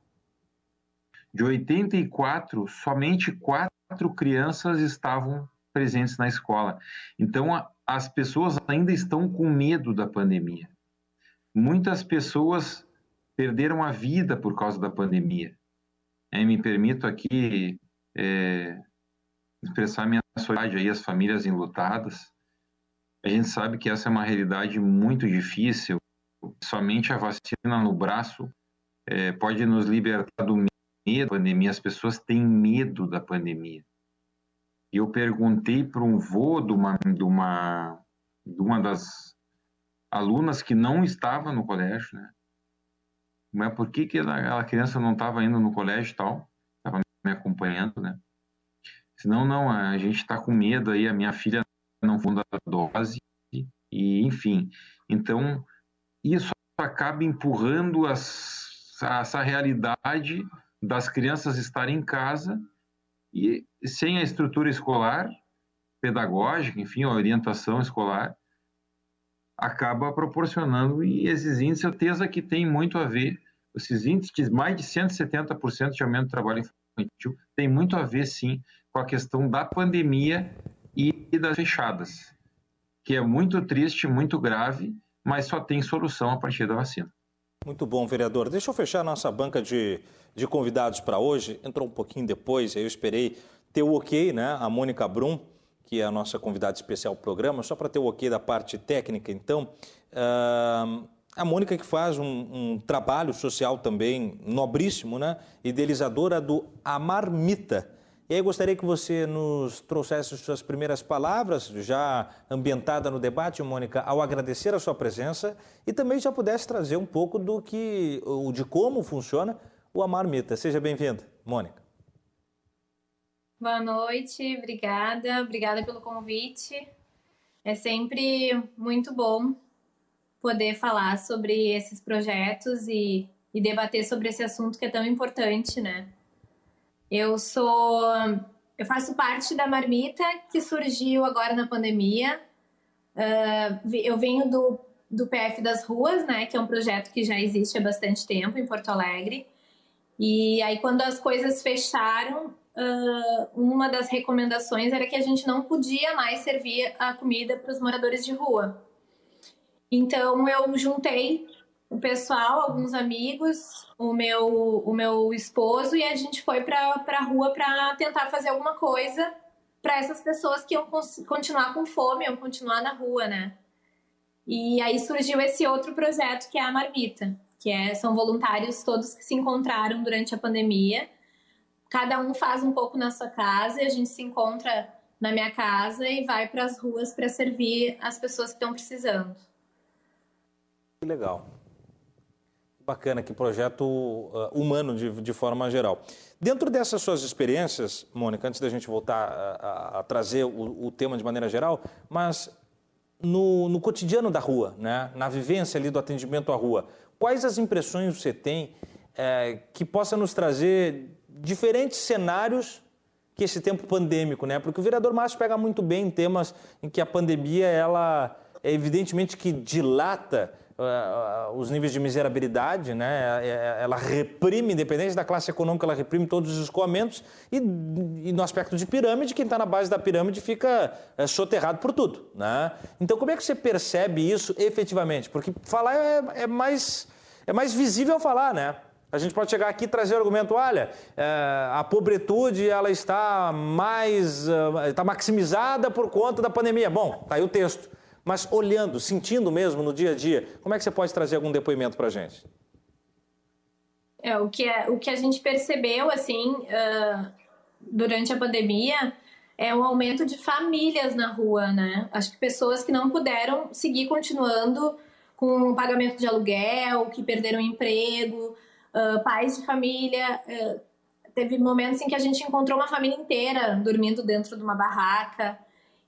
Speaker 4: De 84, somente quatro crianças estavam presentes na escola. Então, a, as pessoas ainda estão com medo da pandemia. Muitas pessoas perderam a vida por causa da pandemia. É, me permito aqui é, expressar minha solidariedade aí às famílias enlutadas. A gente sabe que essa é uma realidade muito difícil. Somente a vacina no braço é, pode nos libertar do medo da pandemia. As pessoas têm medo da pandemia. E eu perguntei para um vô de uma, de, uma, de uma das alunas que não estava no colégio, né? Mas por que, que aquela criança não estava indo no colégio e tal? Estava me acompanhando, né? Senão, não, a gente está com medo aí, a minha filha não funda a dose, e enfim. Então, isso acaba empurrando as essa realidade das crianças estarem em casa e sem a estrutura escolar, pedagógica, enfim, a orientação escolar, acaba proporcionando, e esses índices, certeza que tem muito a ver, esses índices mais de 170% de aumento do trabalho infantil, tem muito a ver, sim, com a questão da pandemia e das fechadas, que é muito triste, muito grave, mas só tem solução a partir da vacina.
Speaker 1: Muito bom, vereador. Deixa eu fechar nossa banca de, de convidados para hoje. Entrou um pouquinho depois, eu esperei ter o ok, né? A Mônica Brum, que é a nossa convidada especial do programa, só para ter o ok da parte técnica, então. Uh, a Mônica que faz um, um, trabalho social também nobríssimo, né? Idealizadora do Amarmita e aí gostaria que você nos trouxesse suas primeiras palavras, já ambientada no debate, Mônica, ao agradecer a sua presença e também já pudesse trazer um pouco do que, de como funciona o Amarmita. Seja bem-vinda, Mônica.
Speaker 8: Boa noite, obrigada, obrigada pelo convite. É sempre muito bom poder falar sobre esses projetos e, e debater sobre esse assunto que é tão importante, né? Eu sou. Eu faço parte da marmita que surgiu agora na pandemia. Uh, eu venho do, do PF das Ruas, né? Que é um projeto que já existe há bastante tempo em Porto Alegre. E aí, quando as coisas fecharam, uh, uma das recomendações era que a gente não podia mais servir a comida para os moradores de rua. Então, eu juntei o pessoal, alguns amigos, o meu, o meu esposo e a gente foi para a rua para tentar fazer alguma coisa para essas pessoas que iam continuar com fome, iam continuar na rua, né? E aí surgiu esse outro projeto que é a Marmita, que é, são voluntários todos que se encontraram durante a pandemia. Cada um faz um pouco na sua casa e a gente se encontra na minha casa e vai para as ruas para servir as pessoas que estão precisando.
Speaker 1: Legal. Bacana, que projeto uh, humano de, de forma geral. Dentro dessas suas experiências, Mônica, antes da gente voltar a, a, a trazer o, o, tema de maneira geral, mas no, no, cotidiano da rua, né? na vivência ali do atendimento à rua, quais as impressões você tem é, que possa nos trazer diferentes cenários que esse tempo pandêmico, né? Porque o vereador Márcio pega muito bem em temas em que a pandemia, ela é evidentemente que dilata uh, os níveis de miserabilidade, né? É, é, ela reprime, independente da classe econômica, ela reprime todos os escoamentos e, e no aspecto de pirâmide, quem está na base da pirâmide fica é, soterrado por tudo, né? Então, como é que você percebe isso efetivamente? Porque falar é, é mais, é mais visível falar, né? A gente pode chegar aqui e trazer o argumento, olha, a pobretude ela está mais, está maximizada por conta da pandemia. Bom, tá aí o texto. Mas olhando, sentindo mesmo no dia a dia, como é que você pode trazer algum depoimento para a gente?
Speaker 8: É, o, que é, o que a gente percebeu, assim, uh, durante a pandemia é um aumento de famílias na rua, né? Acho que pessoas que não puderam seguir continuando com o pagamento de aluguel, que perderam emprego, uh, pais de família. Uh, teve momentos em que a gente encontrou uma família inteira dormindo dentro de uma barraca.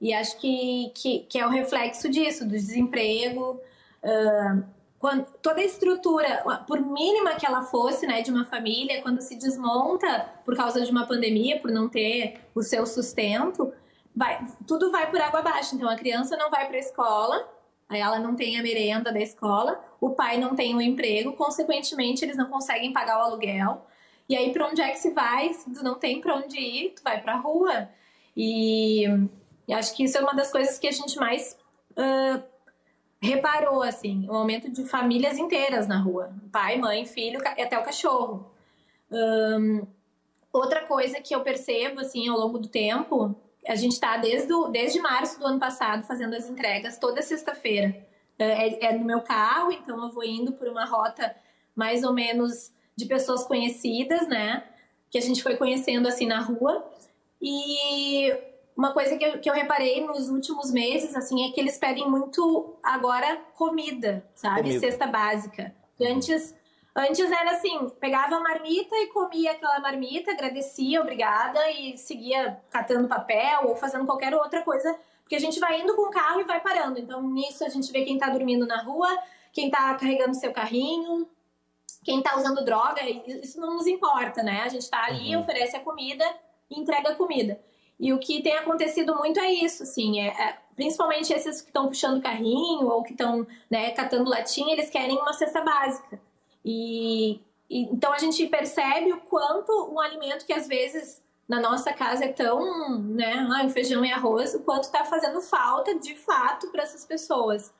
Speaker 8: E acho que, que, que é o reflexo disso, do desemprego. Uh, quando, toda a estrutura, por mínima que ela fosse, né, de uma família, quando se desmonta por causa de uma pandemia, por não ter o seu sustento, vai, tudo vai por água abaixo. Então a criança não vai para a escola, aí ela não tem a merenda da escola, o pai não tem um emprego, consequentemente eles não conseguem pagar o aluguel. E aí para onde é que se vai? Se tu não tem para onde ir, tu vai para a rua. E e acho que isso é uma das coisas que a gente mais uh, reparou, assim, o aumento de famílias inteiras na rua. Pai, mãe, filho até o cachorro. Um, outra coisa que eu percebo, assim, ao longo do tempo, a gente está desde, desde março do ano passado fazendo as entregas toda sexta-feira. É, é no meu carro, então eu vou indo por uma rota mais ou menos de pessoas conhecidas, né? Que a gente foi conhecendo assim na rua. E uma coisa que eu, que eu reparei nos últimos meses, assim, é que eles pedem muito agora comida, sabe? Comida. Cesta básica. E antes, antes era assim, pegava a marmita e comia aquela marmita, agradecia, obrigada, e seguia catando papel ou fazendo qualquer outra coisa. Porque a gente vai indo com o carro e vai parando. Então, nisso a gente vê quem tá dormindo na rua, quem tá carregando seu carrinho, quem tá usando droga, isso não nos importa, né? A gente tá ali, uhum. oferece a comida e entrega a comida. E o que tem acontecido muito é isso, assim, é, é principalmente esses que estão puxando carrinho ou que estão né, catando latinha, eles querem uma cesta básica. E, e, então a gente percebe o quanto um alimento que às vezes na nossa casa é tão, né, ah, feijão e arroz, o quanto está fazendo falta de fato para essas pessoas.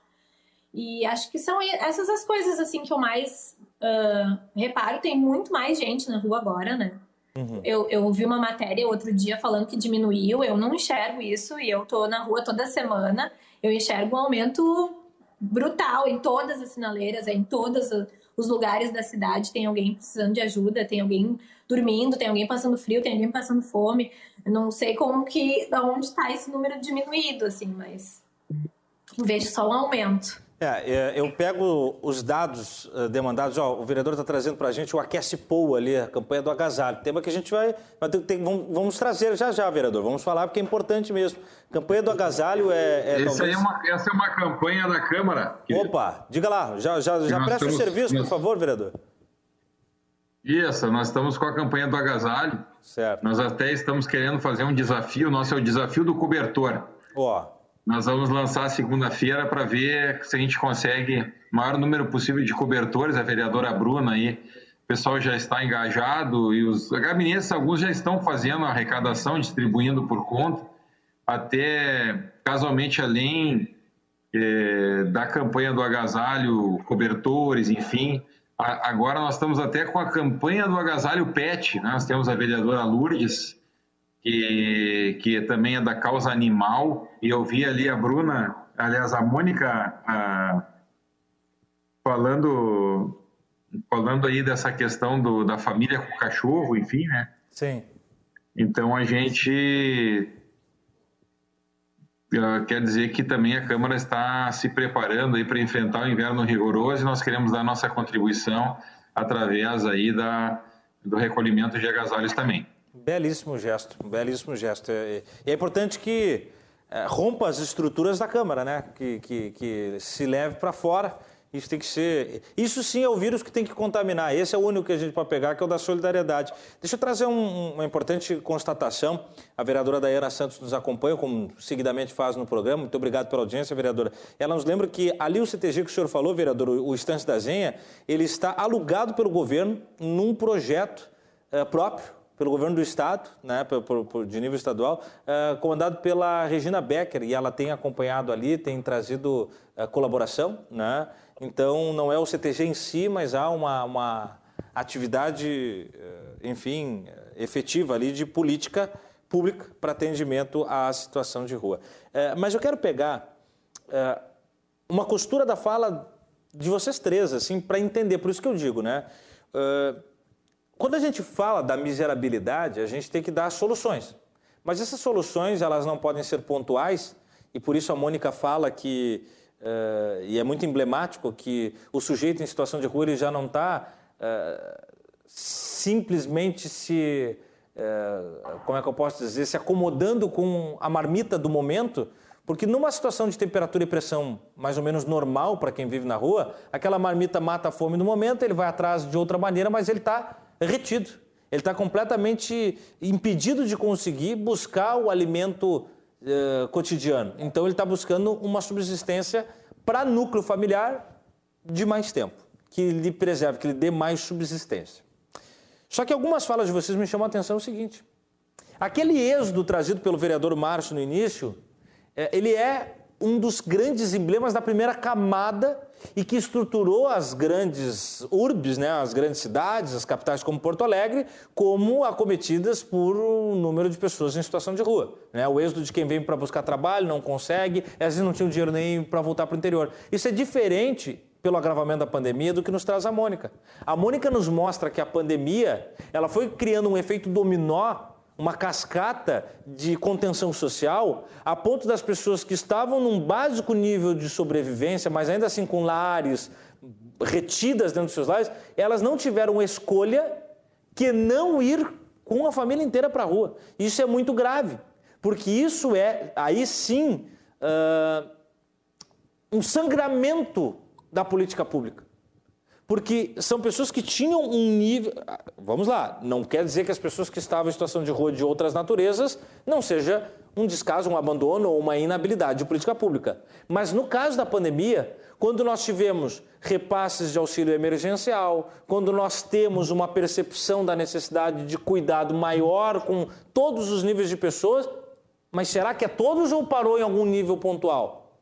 Speaker 8: E acho que são essas as coisas assim que eu mais uh, reparo. Tem muito mais gente na rua agora, né? Uhum. Eu, eu vi uma matéria outro dia falando que diminuiu, eu não enxergo isso e eu tô na rua toda semana, eu enxergo um aumento brutal em todas as sinaleiras, em todos os lugares da cidade tem alguém precisando de ajuda, tem alguém dormindo, tem alguém passando frio, tem alguém passando fome. Eu não sei como que, da onde está esse número diminuído, assim, mas vejo só um aumento.
Speaker 1: É, é, eu pego os dados eh, demandados, ó, o vereador está trazendo para a gente o Aquece Poa ali, a campanha do agasalho, tema que a gente vai, tem, vamos, vamos, trazer já já, vereador, vamos falar porque é importante mesmo. Campanha do agasalho é...
Speaker 4: é talvez... é uma, essa é uma campanha da Câmara.
Speaker 1: Querido. Opa, diga lá, já, já, já presta estamos, o serviço, nós... por favor, vereador.
Speaker 4: Isso, nós estamos com a campanha do agasalho.
Speaker 1: Certo.
Speaker 4: Nós até estamos querendo fazer um desafio, nosso é o desafio do cobertor.
Speaker 1: Ó.
Speaker 4: Nós vamos lançar segunda-feira para ver se a gente consegue o maior número possível de cobertores. A vereadora Bruna aí, o pessoal já está engajado e os gabinetes, alguns já estão fazendo a arrecadação, distribuindo por conta, até casualmente além é, da campanha do agasalho, cobertores, enfim. A, agora nós estamos até com a campanha do agasalho PET, né? nós temos a vereadora Lourdes, que, que também é da causa animal, e eu vi ali a Bruna, aliás, a Mônica, a, falando, falando aí dessa questão do, da família com o cachorro, enfim, né?
Speaker 1: Sim.
Speaker 4: Então a gente uh, quer dizer que também a Câmara está se preparando aí para enfrentar o inverno rigoroso e nós queremos dar nossa contribuição através aí da, do recolhimento de agasalhos também.
Speaker 1: Belíssimo gesto, belíssimo gesto. E é, é importante que é, rompa as estruturas da Câmara, né? Que, que, que se leve para fora. Isso tem que ser. Isso sim é o vírus que tem que contaminar. Esse é o único que a gente pode pegar, que é o da solidariedade. Deixa eu trazer um, uma importante constatação. A vereadora Dayana Santos nos acompanha, como seguidamente faz no programa. Muito obrigado pela audiência, vereadora. Ela nos lembra que ali o CTG que o senhor falou, vereador, o Estante da Zenha, ele está alugado pelo governo num projeto é, próprio pelo governo do estado, né, de nível estadual, uh, comandado pela Regina Becker, e ela tem acompanhado ali, tem trazido uh, colaboração, né? Então, não é o CTG em si, mas há uma, uma, atividade, eh, enfim, efetiva ali de política pública para atendimento à situação de rua. Eh, mas eu quero pegar eh, uma costura da fala de vocês três, assim, para entender, por isso que eu digo, né? Quando a gente fala da miserabilidade, a gente tem que dar soluções. Mas essas soluções, elas não podem ser pontuais, e por isso a Mônica fala que, uh, e é muito emblemático, que o sujeito em situação de rua ele já não está uh, eh, simplesmente se, uh, como é que eu posso dizer, se acomodando com a marmita do momento, porque numa situação de temperatura e pressão mais ou menos normal para quem vive na rua, aquela marmita mata a fome no momento, ele vai atrás de outra maneira, mas ele está retido. Ele está completamente impedido de conseguir buscar o alimento uh, cotidiano. Então, ele está buscando uma subsistência para núcleo familiar de mais tempo, que lhe preserve, que lhe dê mais subsistência. Só que algumas falas de vocês me chamam a atenção o seguinte: aquele êxodo trazido pelo vereador Márcio no início, eh, ele é um dos grandes emblemas da primeira camada e que estruturou as grandes urbes, né, as grandes cidades, as capitais como Porto Alegre, como acometidas por um número de pessoas em situação de rua. Né? O êxodo de quem vem para buscar trabalho não consegue, às vezes não tinha dinheiro nem para voltar para o interior. Isso é diferente pelo agravamento da pandemia do que nos traz a Mônica. A Mônica nos mostra que a pandemia ela foi criando um efeito dominó uma cascata de contenção social, a ponto das pessoas que estavam num básico nível de sobrevivência, mas ainda assim com lares retidas dentro dos seus lares, elas não tiveram escolha que não ir com a família inteira para a rua. Isso é muito grave, porque isso é, aí sim, uh, um sangramento da política pública. Porque são pessoas que tinham um nível. Vamos lá, não quer dizer que as pessoas que estavam em situação de rua de outras naturezas não seja um descaso, um abandono ou uma inabilidade de política pública. Mas no caso da pandemia, quando nós tivemos repasses de auxílio emergencial, quando nós temos uma percepção da necessidade de cuidado maior com todos os níveis de pessoas, mas será que é todos ou parou em algum nível pontual?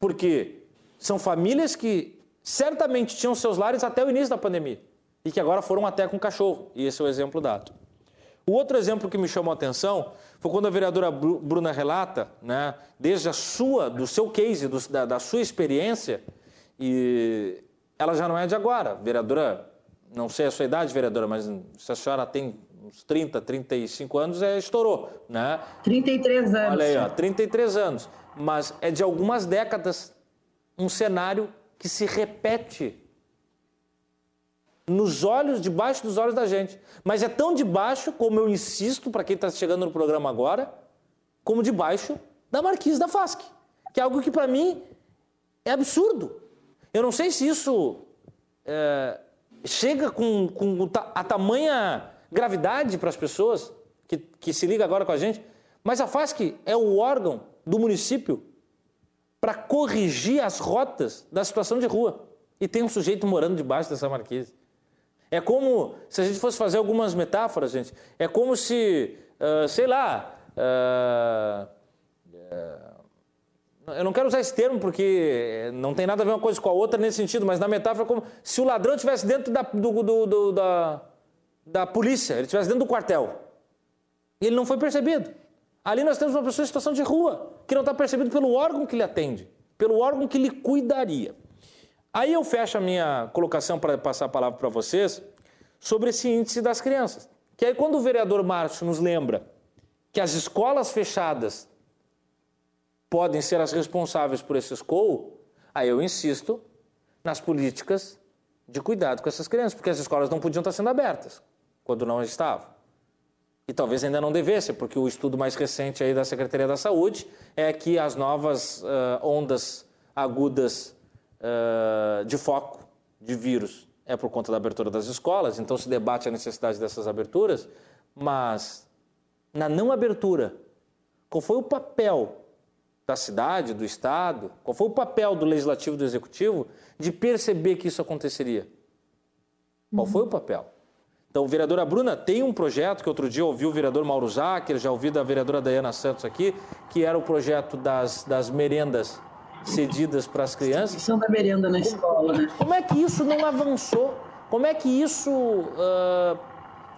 Speaker 1: Porque são famílias que certamente tinham seus lares até o início da pandemia e que agora foram até com cachorro. E esse é o exemplo dado. O outro exemplo que me chamou a atenção foi quando a vereadora Bruna relata, né, desde a sua, do seu case, do, da, da, sua experiência, e ela já não é de agora. Vereadora, não sei a sua idade, vereadora, mas se a senhora tem uns 30, 35 anos, é, estourou, né?
Speaker 3: 33 anos.
Speaker 1: Olha aí, ó, 33 anos. Mas é de algumas décadas um cenário que se repete nos olhos, debaixo dos olhos da gente. Mas é tão debaixo, como eu insisto para quem está chegando no programa agora, como debaixo da Marquise da FASC, que é algo que para mim é absurdo. Eu não sei se isso é, chega com, com a tamanha gravidade para as pessoas que, que se ligam agora com a gente, mas a FASC é o órgão do município para corrigir as rotas da situação de rua. E tem um sujeito morando debaixo dessa marquise. É como, se a gente fosse fazer algumas metáforas, gente, é como se, uh, sei lá, uh, eu não quero usar esse termo porque não tem nada a ver uma coisa com a outra nesse sentido, mas na metáfora é como se o ladrão estivesse dentro da, do, do, do, da, da polícia, ele estivesse dentro do quartel. E ele não foi percebido. Ali nós temos uma pessoa em situação de rua, que não está percebido pelo órgão que lhe atende, pelo órgão que lhe cuidaria. Aí eu fecho a minha colocação para passar a palavra para vocês sobre esse índice das crianças. Que aí quando o vereador Márcio nos lembra que as escolas fechadas podem ser as responsáveis por esse escouro, aí eu insisto nas políticas de cuidado com essas crianças, porque as escolas não podiam estar sendo abertas quando não estavam e talvez ainda não devesse, porque o estudo mais recente aí da Secretaria da Saúde é que as novas uh, ondas agudas uh, de foco de vírus é por conta da abertura das escolas, então se debate a necessidade dessas aberturas, mas na não abertura, qual foi o papel da cidade, do Estado, qual foi o papel do Legislativo e do Executivo de perceber que isso aconteceria? Qual foi o papel? Então, vereadora Bruna tem um projeto que outro dia eu ouvi o vereador Mauro Zacher, já ouvi da vereadora Dayana Santos aqui, que era o projeto das, das merendas cedidas para as crianças.
Speaker 3: Distribuição da merenda na escola, né?
Speaker 1: Como é que isso não avançou? Como é que isso uh,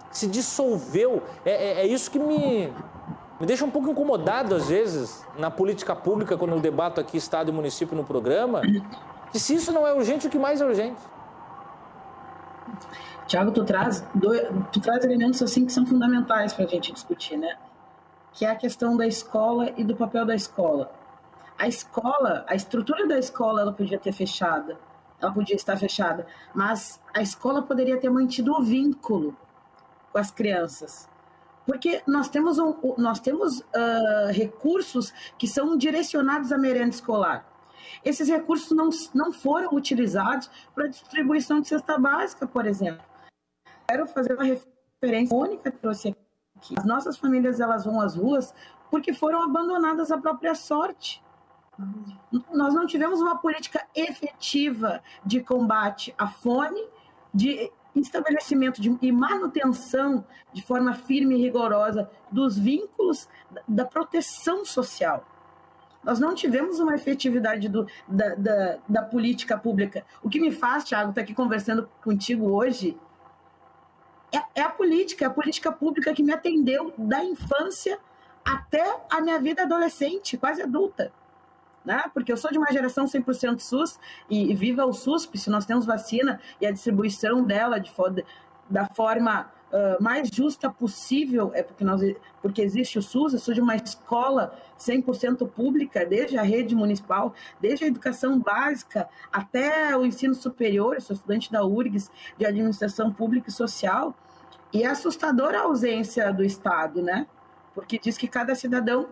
Speaker 1: se dissolveu? É, é, é, isso que me, me deixa um pouco incomodado, às vezes, na política pública, quando eu debato aqui Estado e município no programa, que se isso não é urgente, o que mais é urgente?
Speaker 3: Tiago, tu traz, tu traz elementos assim que são fundamentais para a gente discutir, né? Que é a questão da escola e do papel da escola. A escola, a estrutura da escola, ela podia ter fechada, ela podia estar fechada, mas a escola poderia ter mantido o vínculo com as crianças. Porque nós temos, um, nós temos uh, recursos que são direcionados à merenda escolar. Esses recursos não, não foram utilizados para distribuição de cesta básica, por exemplo. Quero fazer uma referência única que trouxe aqui. As nossas famílias elas vão às ruas porque foram abandonadas à própria sorte. Nós não tivemos uma política efetiva de combate à fome, de estabelecimento de, e manutenção de forma firme e rigorosa dos vínculos da proteção social. Nós não tivemos uma efetividade do, da, da, da, política pública. O que me faz, Thiago, estar tá aqui conversando contigo hoje, é, é a política, é a política pública que me atendeu da infância até a minha vida adolescente, quase adulta né? Porque eu sou de uma geração 100% SUS e, e viva o SUS, se nós temos vacina e a distribuição dela de, da forma uh, mais justa possível, é porque, nós, porque existe o SUS, eu sou de uma escola 100% pública, desde a rede municipal, desde a educação básica até o ensino superior, eu sou estudante da URGS de Administração Pública e Social, e é assustadora a ausência do Estado, né? Porque diz que cada cidadão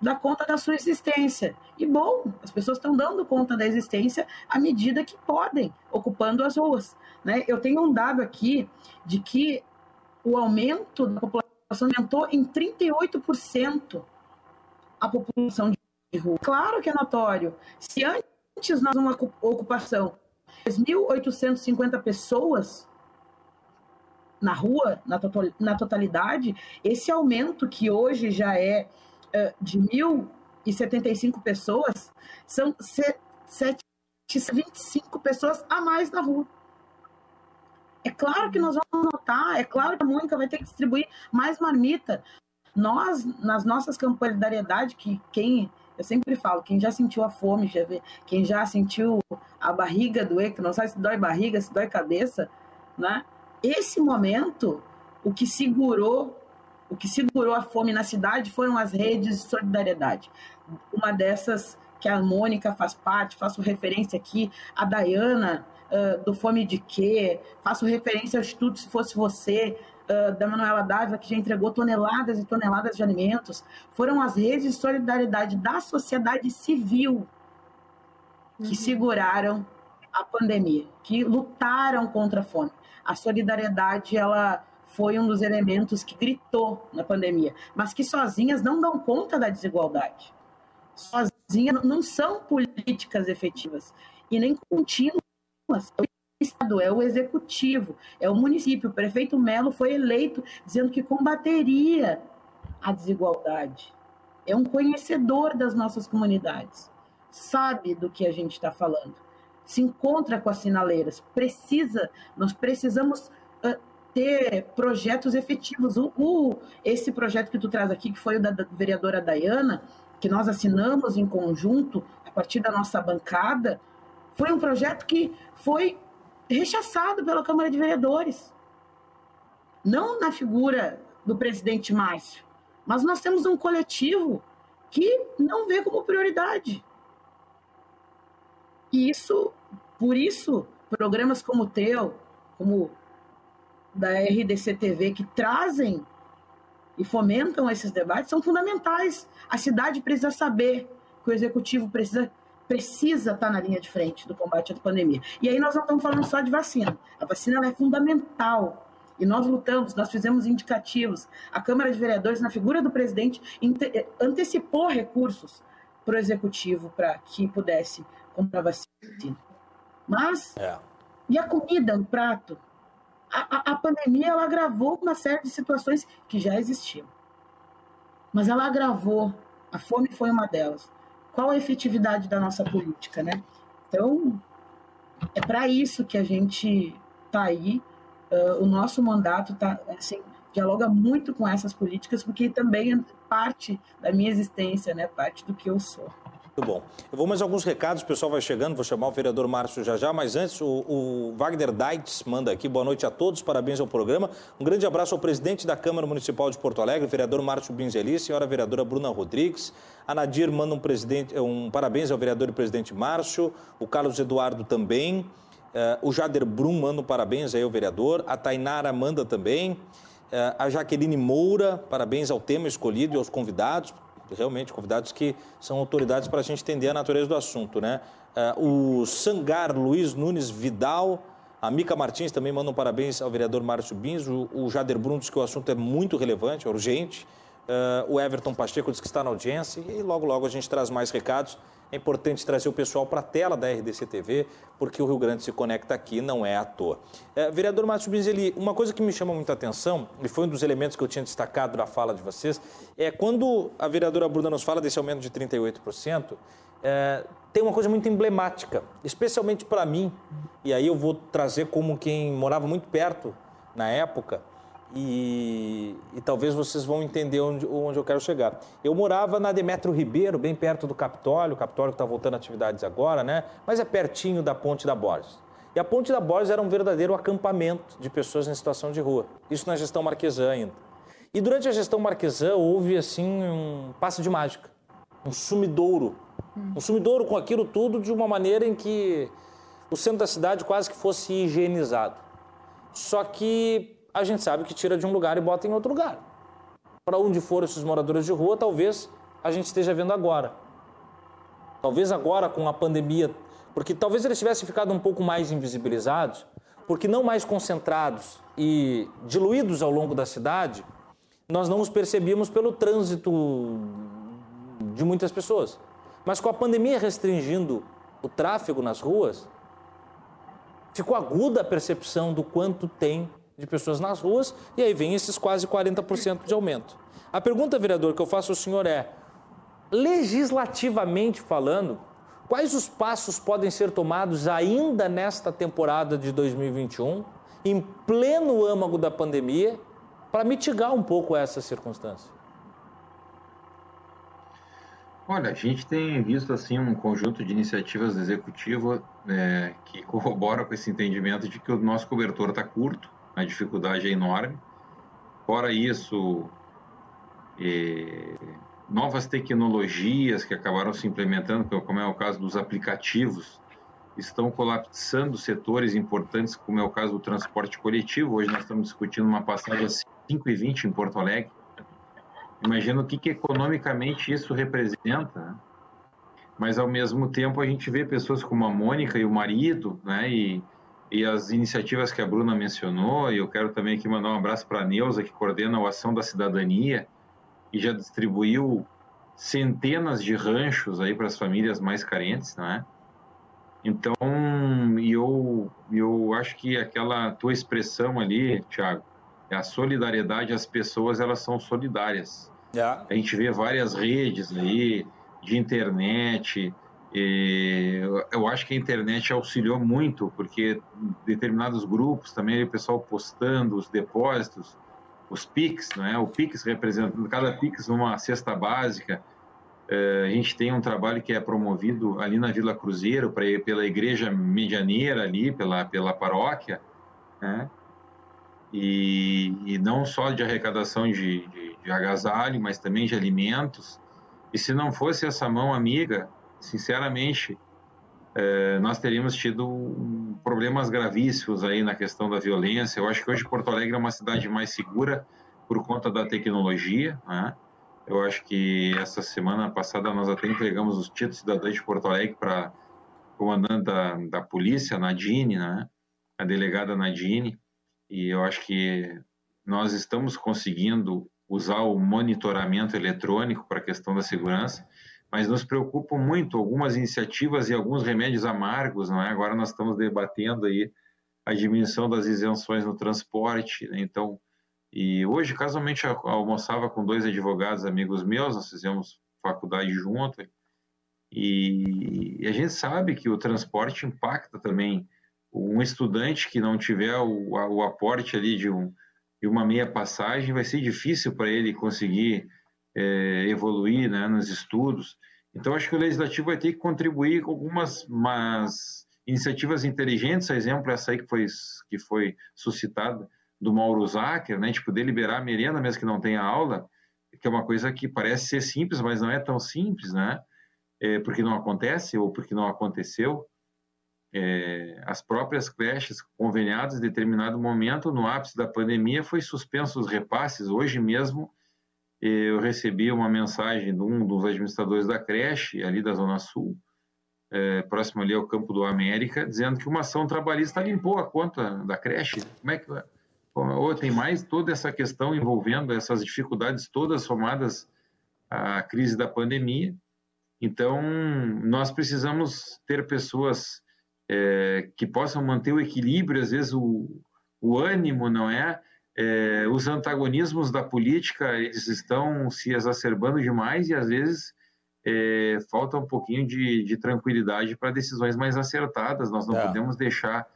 Speaker 3: dá conta da sua existência. E bom, as pessoas estão dando conta da existência à medida que podem, ocupando as ruas. Né? Eu tenho um dado aqui de que o aumento da população aumentou em 38% a população de rua. Claro que é notório. Se antes nós uma ocupação 3.850 pessoas na rua, na totalidade, esse aumento que hoje já é eh, de 1.075 pessoas, são 725 pessoas a mais na rua. É claro que nós vamos notar, é claro que a Mônica vai ter que distribuir mais marmita. Nós, nas nossas campanhas de solidariedade, que quem, eu sempre falo, quem já sentiu a fome, já vê, quem já sentiu a barriga doer, que não sabe se dói barriga, se dói cabeça, né? Esse momento, o que segurou o que segurou a fome na cidade foram as redes de solidariedade. Uma dessas que a Mônica faz parte, faço referência aqui, a Dayana, uh, do Fome de Quê, faço referência ao Instituto Se Fosse Você, uh, da Manuela Dávila, que já entregou toneladas e toneladas de alimentos. Foram as redes de solidariedade da sociedade civil que uhum. seguraram a pandemia, que lutaram contra a fome. A solidariedade, ela foi um dos elementos que gritou na pandemia, mas que sozinhas não dão conta da desigualdade. Sozinhas não são políticas efetivas e nem contínuas. É o Estado, é o executivo, é o município. O prefeito Melo foi eleito dizendo que combateria a desigualdade. É um conhecedor das nossas comunidades, sabe do que a gente está falando, se encontra com as sinaleiras, precisa, nós precisamos uh, ter projetos efetivos. O, o, esse projeto que tu traz aqui, que foi o da, da vereadora Dayana, que nós assinamos em conjunto, a partir da nossa bancada, foi um projeto que foi rechaçado pela Câmara de Vereadores. Não na figura do presidente Márcio, mas nós temos um coletivo que não vê como prioridade. E isso, por isso, programas como o teu, como da RDC TV que trazem e fomentam esses debates são fundamentais. A cidade precisa saber que o executivo precisa precisa estar na linha de frente do combate à pandemia. E aí nós não estamos falando só de vacina. A vacina é fundamental. E nós lutamos, nós fizemos indicativos. A Câmara de Vereadores, na figura do presidente, antecipou recursos para o executivo para que pudesse comprar vacina. Mas, é. e a comida no prato? a, a pandemia ela agravou uma série de situações que já existiam. Mas ela agravou, a fome foi uma delas. Qual a efetividade da nossa política, né? Então, é para isso que a gente está aí. Uh, o nosso mandato tá, assim, dialoga muito com essas políticas, porque também é parte da minha existência, né? parte do que eu sou.
Speaker 1: Muito bom. Eu vou mais alguns recados, o pessoal vai chegando, vou chamar o vereador Márcio já já, mas antes o, o Wagner Deitz manda aqui, boa noite a todos, parabéns ao programa. Um grande abraço ao presidente da Câmara Municipal de Porto Alegre, vereador Márcio Binzeli, senhora vereadora Bruna Rodrigues. A Nadir manda um, presidente, um parabéns ao vereador e presidente Márcio, o Carlos Eduardo também, uh, o Jader Brum manda um parabéns aí ao vereador, a Tainara manda também, uh, a Jaqueline Moura, parabéns ao tema escolhido e aos convidados, realmente convidados que são autoridades para a gente entender a natureza do assunto, né? Uh, o Sangar Luiz Nunes Vidal, a Mica Martins também manda um parabéns ao vereador Márcio Bins, o, Jader Bruno diz que o assunto é muito relevante, é urgente, uh, o Everton Pacheco diz que está na audiência e logo logo a gente traz mais recados. É importante trazer o pessoal para a tela da RDC TV, porque o Rio Grande se conecta aqui, não é à toa. É, vereador Márcio Binzeli, uma coisa que me chama muita atenção, e foi um dos elementos que eu tinha destacado na fala de vocês, é quando a vereadora Bruna nos fala desse aumento de 38%, é, tem uma coisa muito emblemática, especialmente para mim, e aí eu vou trazer como quem morava muito perto na época, e, e, talvez vocês vão entender onde, onde, eu quero chegar. Eu morava na Demetrio Ribeiro, bem perto do Capitólio, o Capitólio está voltando a atividades agora, né? Mas é pertinho da Ponte da Borges. E a Ponte da Borges era um verdadeiro acampamento de pessoas em situação de rua. Isso na gestão marquesã ainda. E durante a gestão marquesã houve assim um passe de mágica, um sumidouro. Um sumidouro com aquilo tudo de uma maneira em que o centro da cidade quase que fosse higienizado. Só que a gente sabe que tira de um lugar e bota em outro lugar. Para onde foram esses moradores de rua, talvez a gente esteja vendo agora. Talvez agora com a pandemia, porque talvez eles tivessem ficado um pouco mais invisibilizados, porque não mais concentrados e diluídos ao longo da cidade, nós não os percebíamos pelo trânsito de muitas pessoas. Mas com a pandemia restringindo o tráfego nas ruas, ficou aguda a percepção do quanto tem de pessoas nas ruas, e aí vem esses quase 40% de aumento. A pergunta, vereador, que eu faço ao senhor é: legislativamente falando, quais os passos podem ser tomados ainda nesta temporada de 2021, em pleno âmago da pandemia, para mitigar um pouco essa circunstância?
Speaker 4: Olha, a gente tem visto assim um conjunto de iniciativas do executivo é, que corrobora com esse entendimento de que o nosso cobertor está curto a dificuldade é enorme. Fora isso, é, novas tecnologias que acabaram se implementando, como é o caso dos aplicativos, estão colapsando setores importantes, como é o caso do transporte coletivo. Hoje nós estamos discutindo uma passagem a 5,20 em Porto Alegre. Imagina o que, que economicamente isso representa. Né? Mas, ao mesmo tempo, a gente vê pessoas como a Mônica e o marido, né? e e as iniciativas que a Bruna mencionou, e eu quero também aqui mandar um abraço para a Neuza, que coordena a Ação da Cidadania, e já distribuiu centenas de ranchos aí para as famílias mais carentes, não é? Então, eu, eu acho que aquela tua expressão ali, Tiago, é a solidariedade, as pessoas, elas são solidárias. Yeah. A gente vê várias redes aí de internet, e eu acho que a internet auxiliou muito, porque determinados grupos também, o pessoal postando os depósitos, os PIX, é? o PIX representando cada PIX numa cesta básica. É, a gente tem um trabalho que é promovido ali na Vila Cruzeiro, pra, pela igreja medianeira ali, pela, pela paróquia, né? e, e não só de arrecadação de, de, de agasalho, mas também de alimentos. E se não fosse essa mão amiga, sinceramente, é, nós teríamos tido problemas gravíssimos aí na questão da violência. Eu acho que hoje Porto Alegre é uma cidade mais segura por conta da tecnologia. Né? Eu acho que essa semana passada nós até entregamos os títulos cidadãos de Porto Alegre para comandante da, da polícia, Nadine, né? a delegada Nadine, e eu acho que nós estamos conseguindo usar o monitoramento eletrônico para a questão da segurança mas nos preocupam muito algumas iniciativas e alguns remédios amargos, não é? Agora nós estamos debatendo aí a diminuição das isenções no transporte, né? então, e hoje casualmente almoçava com dois advogados amigos meus, nós fizemos faculdade junto, e, e a gente sabe que o transporte impacta também um estudante que não tiver o, o aporte ali de, um, de, uma meia passagem, vai ser difícil para ele conseguir é, evoluir né, nos estudos. Então, acho que o legislativo vai ter que contribuir com algumas mas, iniciativas inteligentes, a exemplo essa aí que foi, que foi suscitada do Mauro Zacher, né, de poder liberar a merenda mesmo que não tenha aula, que é uma coisa que parece ser simples, mas não é tão simples, né? É, porque não acontece ou porque não aconteceu é, as próprias creches conveniadas em determinado momento, no ápice da pandemia, foi suspenso os repasses. Hoje mesmo, eu recebi uma mensagem de um dos administradores da creche, ali da Zona Sul, é, próximo ali ao Campo do América, dizendo que uma ação trabalhista limpou a conta da creche. Como é que ou tem mais toda essa questão envolvendo essas dificuldades todas somadas à crise da pandemia. Então, nós precisamos ter pessoas é, que possam manter o equilíbrio, às vezes o, o ânimo, não é? É? Os antagonismos da política, eles estão se exacerbando demais e às vezes é, falta um pouquinho de, de tranquilidade para decisões mais acertadas. Nós não é. podemos deixar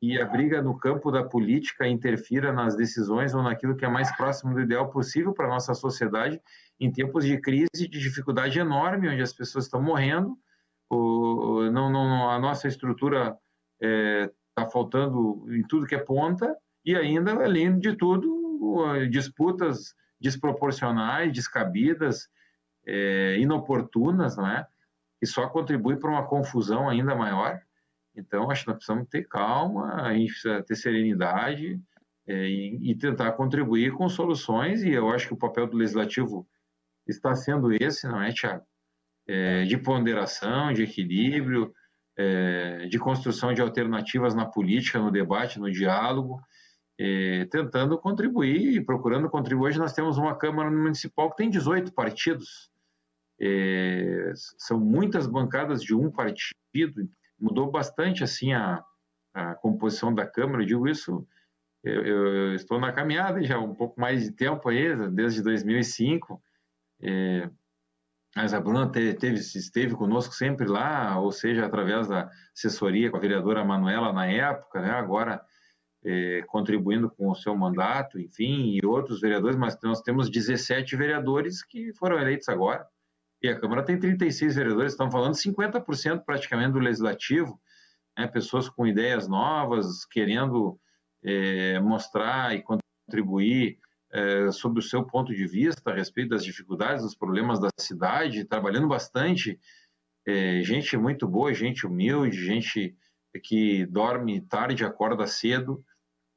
Speaker 4: que a briga no campo da política interfira nas decisões ou naquilo que é mais próximo do ideal possível para a nossa sociedade em tempos de crise, de dificuldade enorme, onde as pessoas estão morrendo o, não, não, a nossa estrutura está é, faltando em tudo que é ponta e ainda, além de tudo, disputas desproporcionais, descabidas, é, inoportunas, não é? que só contribui para uma confusão ainda maior. Então, acho que nós precisamos ter calma, a gente precisa ter serenidade é, e, e, tentar contribuir com soluções, e eu acho que o papel do legislativo está sendo esse, não é, Tiago? é, de ponderação, de equilíbrio, é, de construção de alternativas na política, no debate, no diálogo, é, tentando contribuir e procurando contribuir. Hoje nós temos uma Câmara Municipal que tem 18 partidos, é, são muitas bancadas de um partido, mudou bastante assim a, a composição da Câmara, eu digo isso eu, eu, estou na caminhada já um pouco mais de tempo aí, desde 2005. É, mas a Bruna teve, esteve conosco sempre lá, ou seja, através da assessoria com a vereadora Manuela na época, né? agora é, contribuindo com o seu mandato, enfim, e outros vereadores, mas nós temos 17 vereadores que foram eleitos agora, e a Câmara tem 36 vereadores, estamos falando 50% praticamente do legislativo, né? pessoas com ideias novas, querendo é, mostrar e contribuir é, sobre o seu ponto de vista a respeito das dificuldades, dos problemas da cidade, trabalhando bastante. É, gente muito boa, gente humilde, gente que dorme tarde, acorda cedo,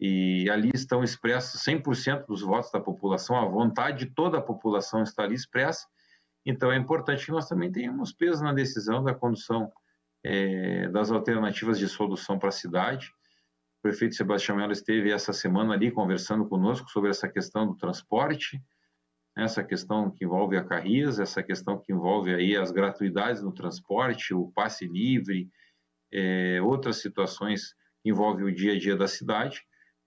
Speaker 4: e ali estão expressos 100% dos votos da população, a vontade de toda a população está ali expressa. Então é importante que nós também tenhamos peso na decisão da condução é, das alternativas de solução para a cidade o prefeito Sebastião Melo esteve essa semana ali conversando conosco sobre essa questão do transporte, essa questão que envolve a Carris, essa questão que envolve aí as gratuidades no transporte, o passe livre, é, outras situações que envolvem o dia a dia da cidade.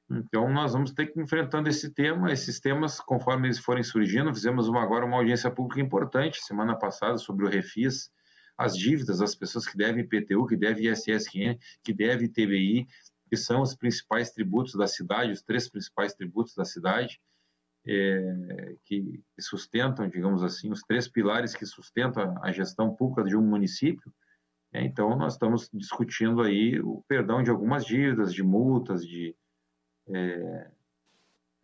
Speaker 4: Então, nós vamos ter que ir enfrentando esse tema, esses temas, conforme eles forem surgindo. Fizemos uma, agora uma audiência pública importante, semana passada, sobre o Refis, as dívidas das pessoas que devem IPTU, que devem ISSN, que devem TBI, que são os principais tributos da cidade, os três principais tributos da cidade, é, que sustentam, digamos assim, os três pilares que sustentam a gestão pública de um município. É, então, nós estamos discutindo aí o perdão de algumas dívidas, de multas, de, é,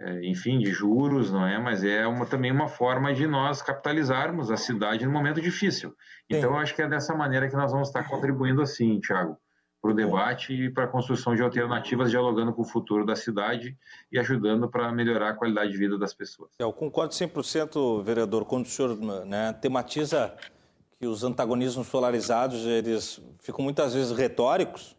Speaker 4: é enfim, de juros, não é? Mas é uma, também uma forma de nós capitalizarmos a cidade no momento difícil. Então, acho que é dessa maneira que nós vamos estar contribuindo assim, Tiago para o debate e para a construção de alternativas, dialogando com o futuro da cidade e ajudando para melhorar a qualidade de vida das pessoas.
Speaker 1: Eu concordo 100%, vereador, quando o senhor né, tematiza que os antagonismos polarizados eles ficam muitas vezes retóricos,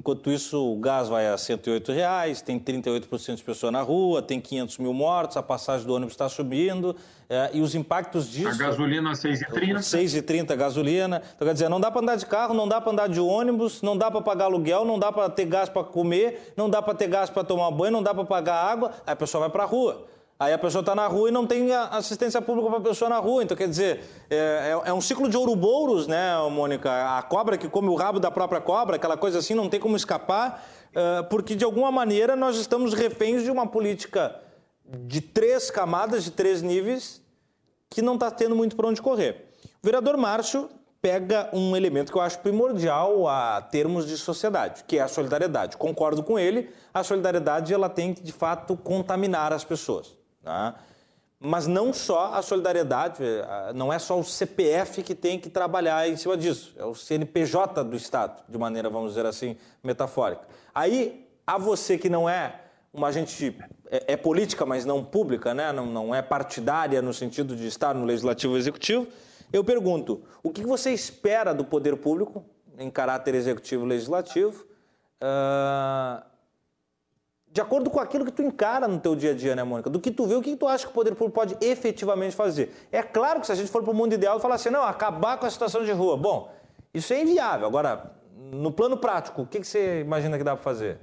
Speaker 1: Enquanto isso, o gás vai a 108 reais, tem 38% de pessoas na rua, tem 500 mil mortos, a passagem do ônibus está subindo, é, e os impactos disso... A
Speaker 4: gasolina 6,30.
Speaker 1: 6,30 a gasolina. Então, quer dizer, não dá para andar de carro, não dá para andar de ônibus, não dá para pagar aluguel, não dá para ter gás para comer, não dá para ter gás para tomar banho, não dá para pagar água, aí a pessoa vai para a rua. Aí a pessoa está na rua e não tem assistência pública para a pessoa na rua. Então, quer dizer, é, é, é um ciclo de ouroboros, né, Mônica? A cobra que come o rabo da própria cobra, aquela coisa assim, não tem como escapar, porque de alguma maneira nós estamos reféns de uma política de três camadas, de três níveis, que não está tendo muito para onde correr. O vereador Márcio pega um elemento que eu acho primordial a termos de sociedade, que é a solidariedade. Concordo com ele, a solidariedade ela tem que, de fato, contaminar as pessoas. Tá? Mas não só a solidariedade, não é só o CPF que tem que trabalhar em cima disso, é o CNPJ do Estado, de maneira, vamos dizer assim, metafórica. Aí, a você que não é uma agente, é, é política, mas não pública, né? não, não é partidária no sentido de estar no Legislativo ou Executivo, eu pergunto, o que você espera do poder público em caráter executivo e legislativo? Uh, de acordo com aquilo que tu encara no teu dia a dia, né, Mônica? Do que tu vê, o que tu acha que o poder público pode efetivamente fazer? É claro que se a gente for para o mundo ideal e falar assim, não, acabar com a situação de rua. Bom, isso é inviável. Agora, no plano prático, o que, que você imagina que dá para fazer?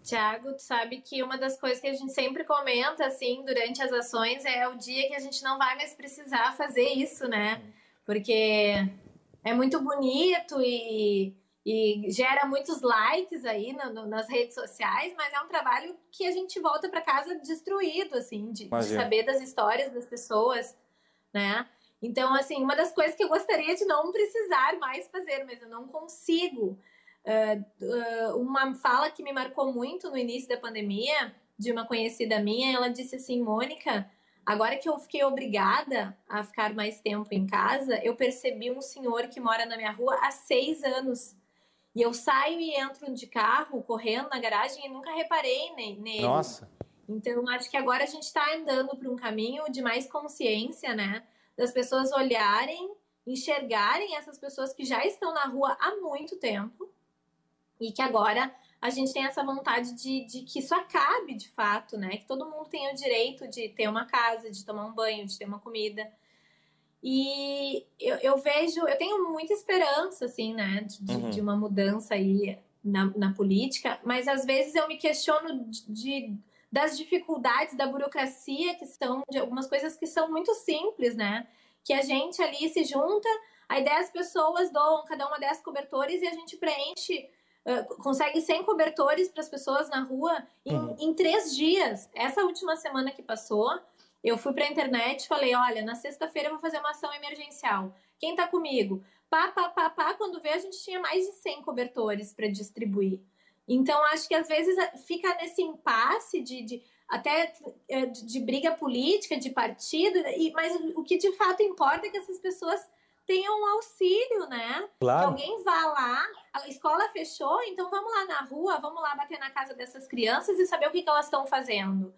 Speaker 8: Tiago, tu sabe que uma das coisas que a gente sempre comenta, assim, durante as ações é o dia que a gente não vai mais precisar fazer isso, né? Porque é muito bonito e e gera muitos likes aí no, no, nas redes sociais, mas é um trabalho que a gente volta para casa destruído, assim, de, de, saber das histórias das pessoas, né? Então, assim, uma das coisas que eu gostaria de não precisar mais fazer, mas eu não consigo. Uh, uh, uma fala que me marcou muito no início da pandemia, de uma conhecida minha, ela disse assim, Mônica, agora que eu fiquei obrigada a ficar mais tempo em casa, eu percebi um senhor que mora na minha rua há seis anos e eu saio e entro de carro, correndo na garagem, e nunca reparei nele.
Speaker 1: Nossa.
Speaker 8: Então, acho que agora a gente está andando para um caminho de mais consciência, né? Das pessoas olharem, enxergarem essas pessoas que já estão na rua há muito tempo e que agora a gente tem essa vontade de, de que isso acabe de fato, né? Que todo mundo tenha o direito de ter uma casa, de tomar um banho, de ter uma comida. E eu, eu vejo, eu tenho muita esperança, assim, né, de, uhum. de uma mudança aí na, na, política, mas às vezes eu me questiono de, de, das dificuldades da burocracia, que são de algumas coisas que são muito simples, né? Que a gente ali se junta, aí 10 pessoas doam cada uma 10 cobertores e a gente preenche. Consegue 100 cobertores para as pessoas na rua em, uhum. em três dias. Essa última semana que passou, eu fui para a internet e falei: olha, na sexta-feira eu vou fazer uma ação emergencial. Quem está comigo? Pá, pá, pá, pá. Quando vê, a gente tinha mais de 100 cobertores para distribuir. Então, acho que às vezes fica nesse impasse de, de até eh, de, de, briga política, de partido, e, mas o que de fato importa é que essas pessoas tenham um auxílio, né?
Speaker 1: Claro.
Speaker 8: Que alguém vá lá, a escola fechou, então vamos lá na rua, vamos lá bater na casa dessas crianças e saber o que, que elas estão fazendo.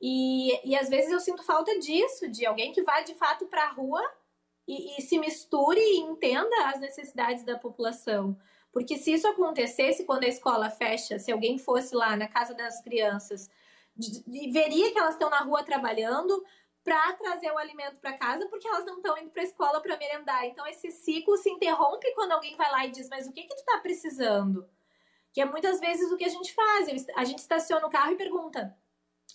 Speaker 8: E, e às vezes eu sinto falta disso, de alguém que vá de fato para a rua e, e se misture e entenda as necessidades da população. Porque se isso acontecesse quando a escola fecha, se alguém fosse lá na casa das crianças, veria que elas estão na rua trabalhando para trazer o alimento para casa, porque elas não estão indo para a escola para merendar. Então esse ciclo se interrompe quando alguém vai lá e diz: "Mas o que que tu está precisando?" Que é muitas vezes o que a gente faz. A gente estaciona o carro e pergunta: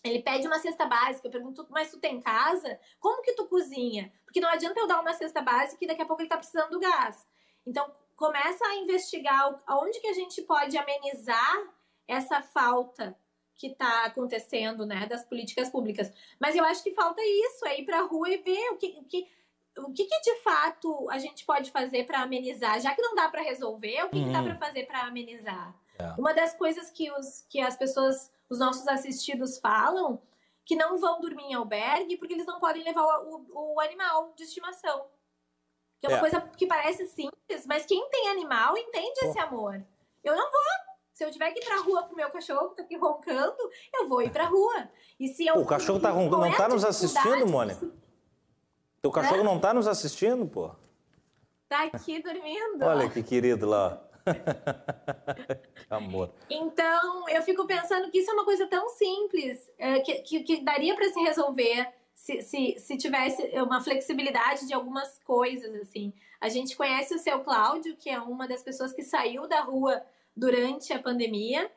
Speaker 8: ele pede uma cesta básica, eu pergunto, mas tu tem casa? Como que tu cozinha? Porque não adianta eu dar uma cesta básica e daqui a pouco ele tá precisando do gás. Então, começa a investigar aonde que a gente pode amenizar essa falta que está acontecendo, né, das políticas públicas. Mas eu acho que falta isso, é ir para a rua e ver o que, o que, o que, que de fato a gente pode fazer para amenizar, já que não dá para resolver, o que, uhum. que dá uhum. para fazer para amenizar? É. Uma das coisas que, os, que as pessoas os nossos assistidos falam que não vão dormir em albergue porque eles não podem levar o, o, o animal de estimação. Que é uma é. coisa que parece simples, mas quem tem animal entende esse amor. Eu não vou. Se eu tiver que ir pra rua pro meu cachorro que tá aqui roncando, eu vou ir pra rua. E se eu,
Speaker 1: o cachorro tá roncando, não tá nos assistindo, Mônica? Teu cachorro é? não tá nos assistindo, pô?
Speaker 8: Tá aqui dormindo.
Speaker 1: Olha que querido lá. amor.
Speaker 8: Então, eu fico pensando que isso é uma coisa tão simples, é, que, que, que, daria para se resolver se, se, se tivesse uma flexibilidade de algumas coisas, assim. A gente conhece o seu Cláudio, que é uma das pessoas que saiu da rua durante a pandemia,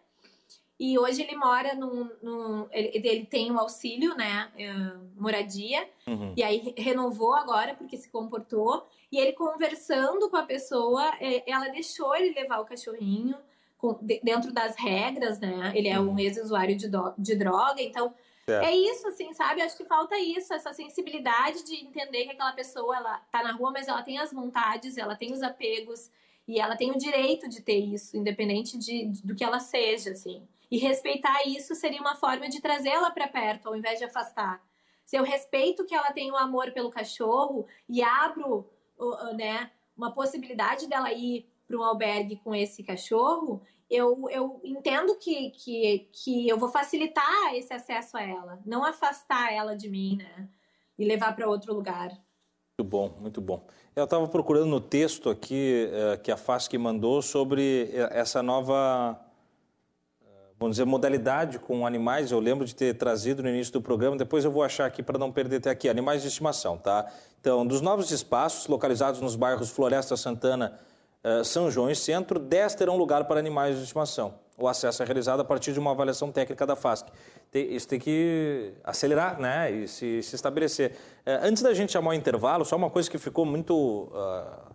Speaker 8: e hoje ele mora num. num ele, ele, tem um auxílio, né? Uh, moradia. Uhum. E aí renovou agora porque se comportou. E ele conversando com a pessoa, é, ela deixou ele levar o cachorrinho com, dentro das regras, né? Ele é um uhum. ex-usuário de, de droga, então. É. é isso, assim, sabe? Acho que falta isso, essa sensibilidade de entender que aquela pessoa, ela tá na rua, mas ela tem as vontades, ela tem os apegos, e ela tem o direito de ter isso, independente de, de do que ela seja, assim. E respeitar isso seria uma forma de trazê-la para perto, ao invés de afastar. Se eu respeito que ela tem um amor pelo cachorro e abro né, uma possibilidade dela ir para um albergue com esse cachorro, eu, eu entendo que, que, que eu vou facilitar esse acesso a ela, não afastar ela de mim, né? E levar para outro lugar.
Speaker 1: Muito bom, muito bom. Eu estava procurando no texto aqui uh, que a FASC mandou sobre eh, essa nova vamos dizer, modalidade com animais, eu lembro de ter trazido no início do programa, depois eu vou achar aqui para não perder até aqui, animais de estimação, tá? Então, dos novos espaços localizados nos bairros Floresta Santana, uh, São João e Centro, 10 terão lugar para animais de estimação. O acesso é realizado a partir de uma avaliação técnica da FASC. Isso tem que acelerar né, e se, se estabelecer. Uh, antes da gente chamar o intervalo, só uma coisa que ficou muito, uh,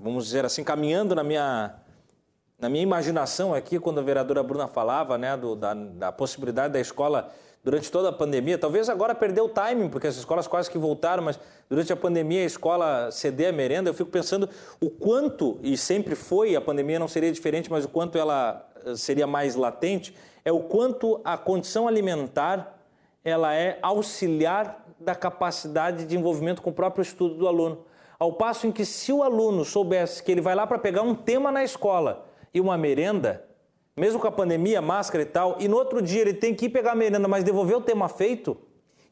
Speaker 1: vamos dizer assim, caminhando na minha na minha imaginação aqui, quando a vereadora Bruna falava né, do, da, da, possibilidade da escola durante toda a pandemia, talvez agora perdeu o timing, porque as escolas quase que voltaram, mas durante a pandemia a escola ceder a merenda, eu fico pensando o quanto, e sempre foi, a pandemia não seria diferente, mas o quanto ela eh, seria mais latente, é o quanto a condição alimentar ela é auxiliar da capacidade de envolvimento com o próprio estudo do aluno. Ao passo em que se o aluno soubesse que ele vai lá para pegar um tema na escola, e uma merenda, mesmo com a pandemia, máscara e tal, e no outro dia ele tem que ir pegar a merenda, mas devolver o tema feito,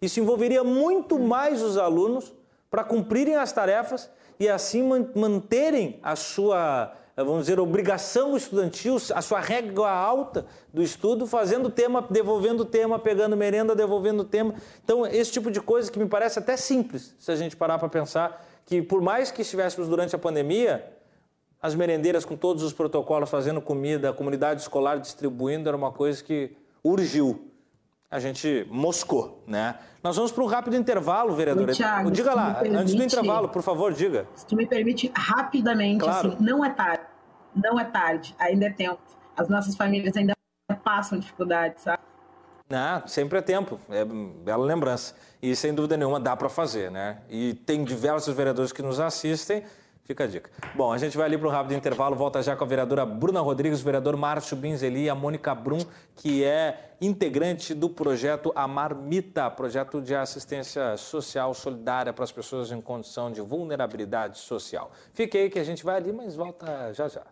Speaker 1: isso envolveria muito mais os alunos para cumprirem as tarefas e assim manterem a sua, vamos dizer, obrigação estudantil, a sua régua alta do estudo, fazendo tema, devolvendo o tema, pegando merenda, devolvendo o tema. Então, esse tipo de coisa que me parece até simples, se a gente parar para pensar que por mais que estivéssemos durante a pandemia, as merendeiras com todos os protocolos, fazendo comida, a comunidade escolar distribuindo, era uma coisa que urgiu. A gente moscou, né? Nós vamos para um rápido intervalo, vereadora.
Speaker 3: Thiago,
Speaker 1: diga lá, permite, antes do intervalo, por favor, diga.
Speaker 3: Se tu me permite, rapidamente, claro. assim, não é tarde, não é tarde, ainda é tempo. As nossas famílias ainda passam dificuldades, sabe?
Speaker 1: Não, sempre é tempo, é bela lembrança. E sem dúvida nenhuma dá para fazer, né? E tem diversos vereadores que nos assistem Fica a dica. Bom, a gente vai ali para um rápido intervalo, volta já com a vereadora Bruna Rodrigues, o vereador Márcio Binzeli e a Mônica Brum, que é integrante do projeto Amarmita, projeto de assistência social solidária para as pessoas em condição de vulnerabilidade social. Fique aí que a gente vai ali, mas volta já já.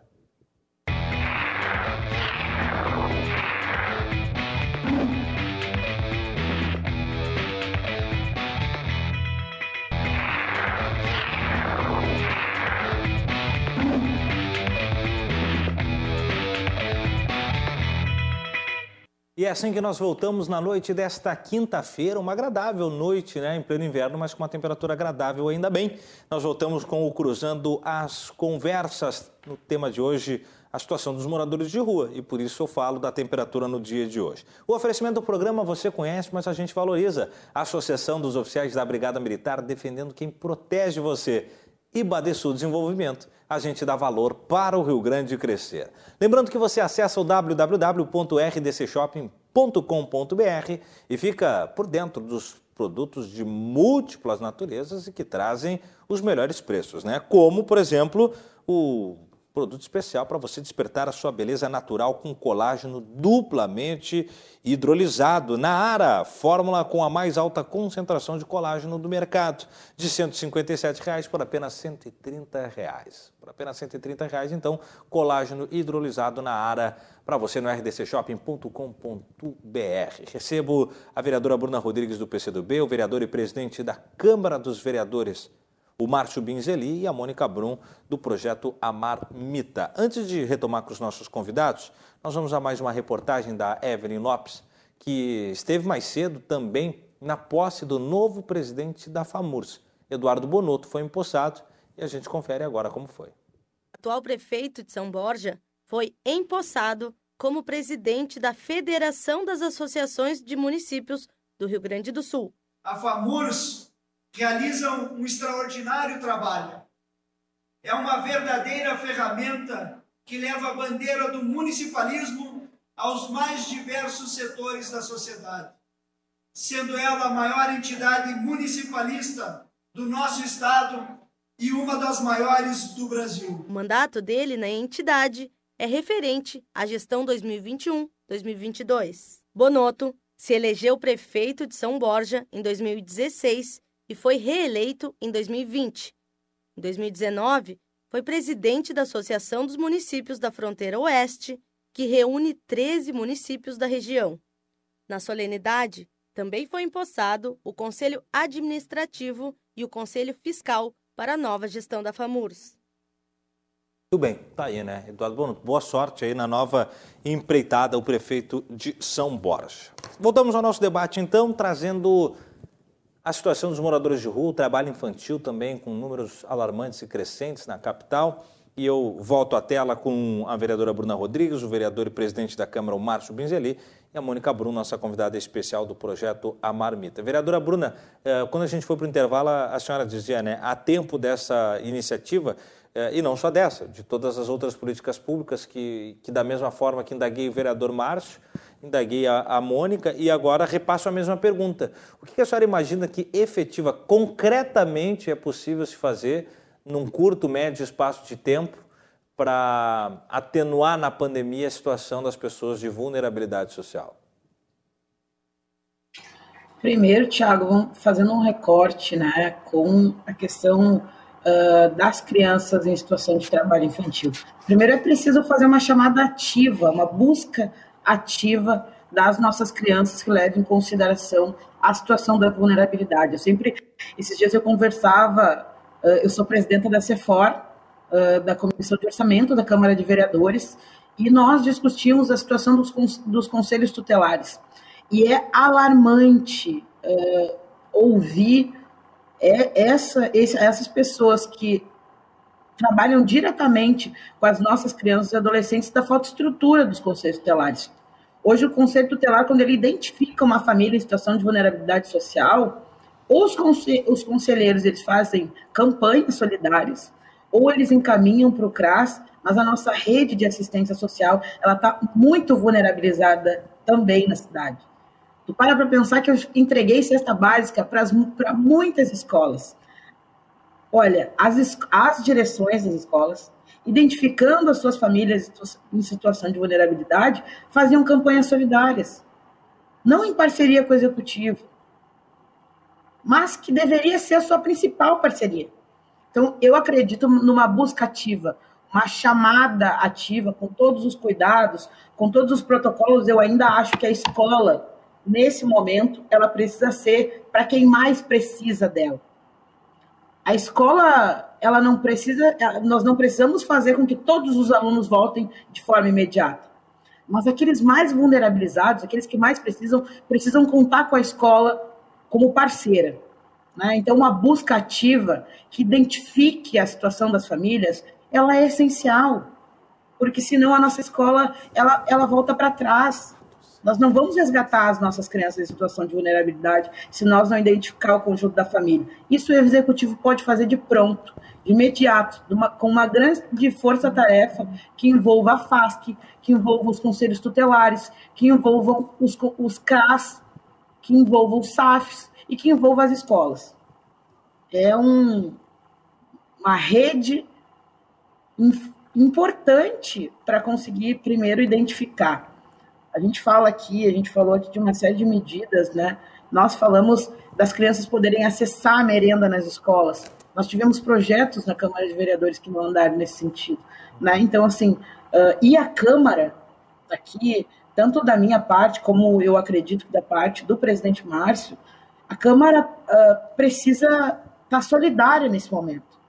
Speaker 1: E é assim que nós voltamos na noite desta quinta-feira, uma agradável noite, né, em pleno inverno, mas com uma temperatura agradável ainda bem. Nós voltamos com o Cruzando as Conversas, no tema de hoje, a situação dos moradores de rua, e por isso eu falo da temperatura no dia de hoje. O oferecimento do programa você conhece, mas a gente valoriza. A Associação dos Oficiais da Brigada Militar defendendo quem protege você e Badesul Desenvolvimento, a gente dá valor para o Rio Grande crescer. Lembrando que você acessa o www.rdcshopping.com.br e fica por dentro dos produtos de múltiplas naturezas e que trazem os melhores preços, né? Como, por exemplo, o produto especial para você despertar a sua beleza natural com colágeno duplamente hidrolisado. Na Ara, fórmula com a mais alta concentração de colágeno do mercado, de 157 reais por apenas 130 reais. Por apenas 130 reais, então, colágeno hidrolisado na Ara para você no rdcshopping.com.br. Recebo a vereadora Bruna Rodrigues do PCdoB, o vereador e presidente da Câmara dos Vereadores o Márcio Binzeli e a Mônica Brum, do projeto Amar Mita. Antes de retomar com os nossos convidados, nós vamos a mais uma reportagem da Evelyn Lopes, que esteve mais cedo também na posse do novo presidente da FAMURS. Eduardo Bonotto foi empossado e a gente confere agora como foi.
Speaker 9: O atual prefeito de São Borja foi empossado como presidente da Federação das Associações de Municípios do Rio Grande do Sul.
Speaker 10: A FAMURS realiza um extraordinário trabalho. É uma verdadeira ferramenta que leva a bandeira do municipalismo aos mais diversos setores da sociedade, sendo ela a maior entidade municipalista do nosso estado e uma das maiores do Brasil.
Speaker 9: O mandato dele na entidade é referente à gestão 2021-2022. Bonotto se elegeu prefeito de São Borja em 2016 e foi reeleito em 2020. Em 2019, foi presidente da Associação dos Municípios da Fronteira Oeste, que reúne 13 municípios da região. Na solenidade, também foi empossado o Conselho Administrativo e o Conselho Fiscal para a nova gestão da FAMURS.
Speaker 1: Tudo bem, tá aí, né? Eduardo boa sorte aí na nova empreitada, o prefeito de São Borja. Voltamos ao nosso debate, então, trazendo a situação dos moradores de rua, o trabalho infantil também com números alarmantes e crescentes na capital. E eu volto à tela com a vereadora Bruna Rodrigues, o vereador e presidente da Câmara, o Márcio Binzeli, e a Mônica Bruno, nossa convidada especial do projeto A Marmita. Vereadora Bruna, eh, quando a gente foi para o intervalo, a senhora dizia, né, há tempo dessa iniciativa, eh, e não só dessa, de todas as outras políticas públicas que, que da mesma forma que indaguei o vereador Márcio, indaguei a, a Mônica e agora repasso a mesma pergunta. O que a senhora imagina que efetiva, concretamente é possível se fazer num curto, médio espaço de tempo para atenuar na pandemia a situação das pessoas de vulnerabilidade social?
Speaker 3: Primeiro, Tiago, fazendo um recorte né, com a questão uh, das crianças em situação de trabalho infantil. Primeiro, é preciso fazer uma chamada ativa, uma busca ativa das nossas crianças que levem em consideração a situação da vulnerabilidade. Eu sempre, esses dias eu conversava, uh, eu sou presidenta da CEFOR, uh, da Comissão de Orçamento da Câmara de Vereadores, e nós discutimos a situação dos, dos conselhos tutelares. E é alarmante uh, ouvir é essa, esse, essas pessoas que trabalham diretamente com as nossas crianças e adolescentes da falta de estrutura dos conselhos tutelares. Hoje, o conselho tutelar, quando ele identifica uma família em situação de vulnerabilidade social, os, os conselheiros eles fazem campanhas solidárias, ou eles encaminham para o CRAS, mas a nossa rede de assistência social ela está muito vulnerabilizada também na cidade. Tu para para pensar que eu entreguei cesta básica para muitas escolas. Olha, as, as direções das escolas, identificando as suas famílias em situação de vulnerabilidade, faziam campanhas solidárias. Não em parceria com o executivo, mas que deveria ser a sua principal parceria. Então, eu acredito numa busca ativa, uma chamada ativa, com todos os cuidados, com todos os protocolos. Eu ainda acho que a escola, nesse momento, ela precisa ser para quem mais precisa dela. A escola, ela não precisa, nós não precisamos fazer com que todos os alunos voltem de forma imediata. Mas aqueles mais vulnerabilizados, aqueles que mais precisam, precisam contar com a escola como parceira. Né? Então, uma busca ativa que identifique a situação das famílias, ela é essencial, porque senão a nossa escola ela, ela volta para trás. Nós não vamos resgatar as nossas crianças em situação de vulnerabilidade se nós não identificar o conjunto da família. Isso o executivo pode fazer de pronto, de imediato, de uma, com uma grande força-tarefa que envolva a FASC, que envolva os conselhos tutelares, que envolvam os, os CRAS, que envolvam os SAFs e que envolva as escolas. É um, uma rede importante para conseguir primeiro identificar a gente fala aqui, a gente falou aqui de uma série de medidas, né? Nós falamos das crianças poderem acessar a merenda nas escolas. Nós tivemos projetos na Câmara de Vereadores que mandaram nesse sentido, né? Então, assim, uh, e a Câmara, aqui, tanto da minha parte, como eu acredito que da parte do presidente Márcio, a Câmara uh, precisa estar tá solidária nesse momento,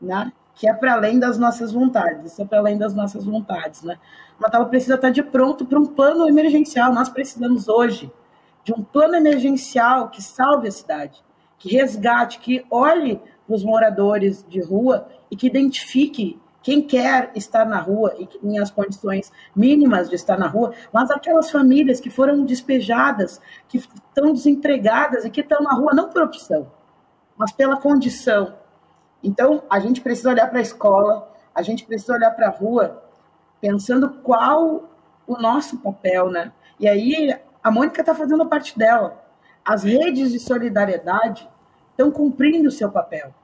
Speaker 3: né? Que é para além das nossas vontades, isso é para além das nossas vontades, né? Ela precisa estar de pronto para um plano emergencial. Nós precisamos hoje de um plano emergencial que salve a cidade, que resgate, que olhe os moradores de rua e que identifique quem quer estar na rua e que tem as condições mínimas de estar na rua, mas aquelas famílias que foram despejadas, que estão desempregadas e que estão na rua não por opção, mas pela condição. Então, a gente precisa olhar para a escola, a gente precisa olhar para a rua, pensando qual o nosso papel, né? E aí, a Mônica está fazendo a parte dela. As redes de solidariedade estão cumprindo o seu papel.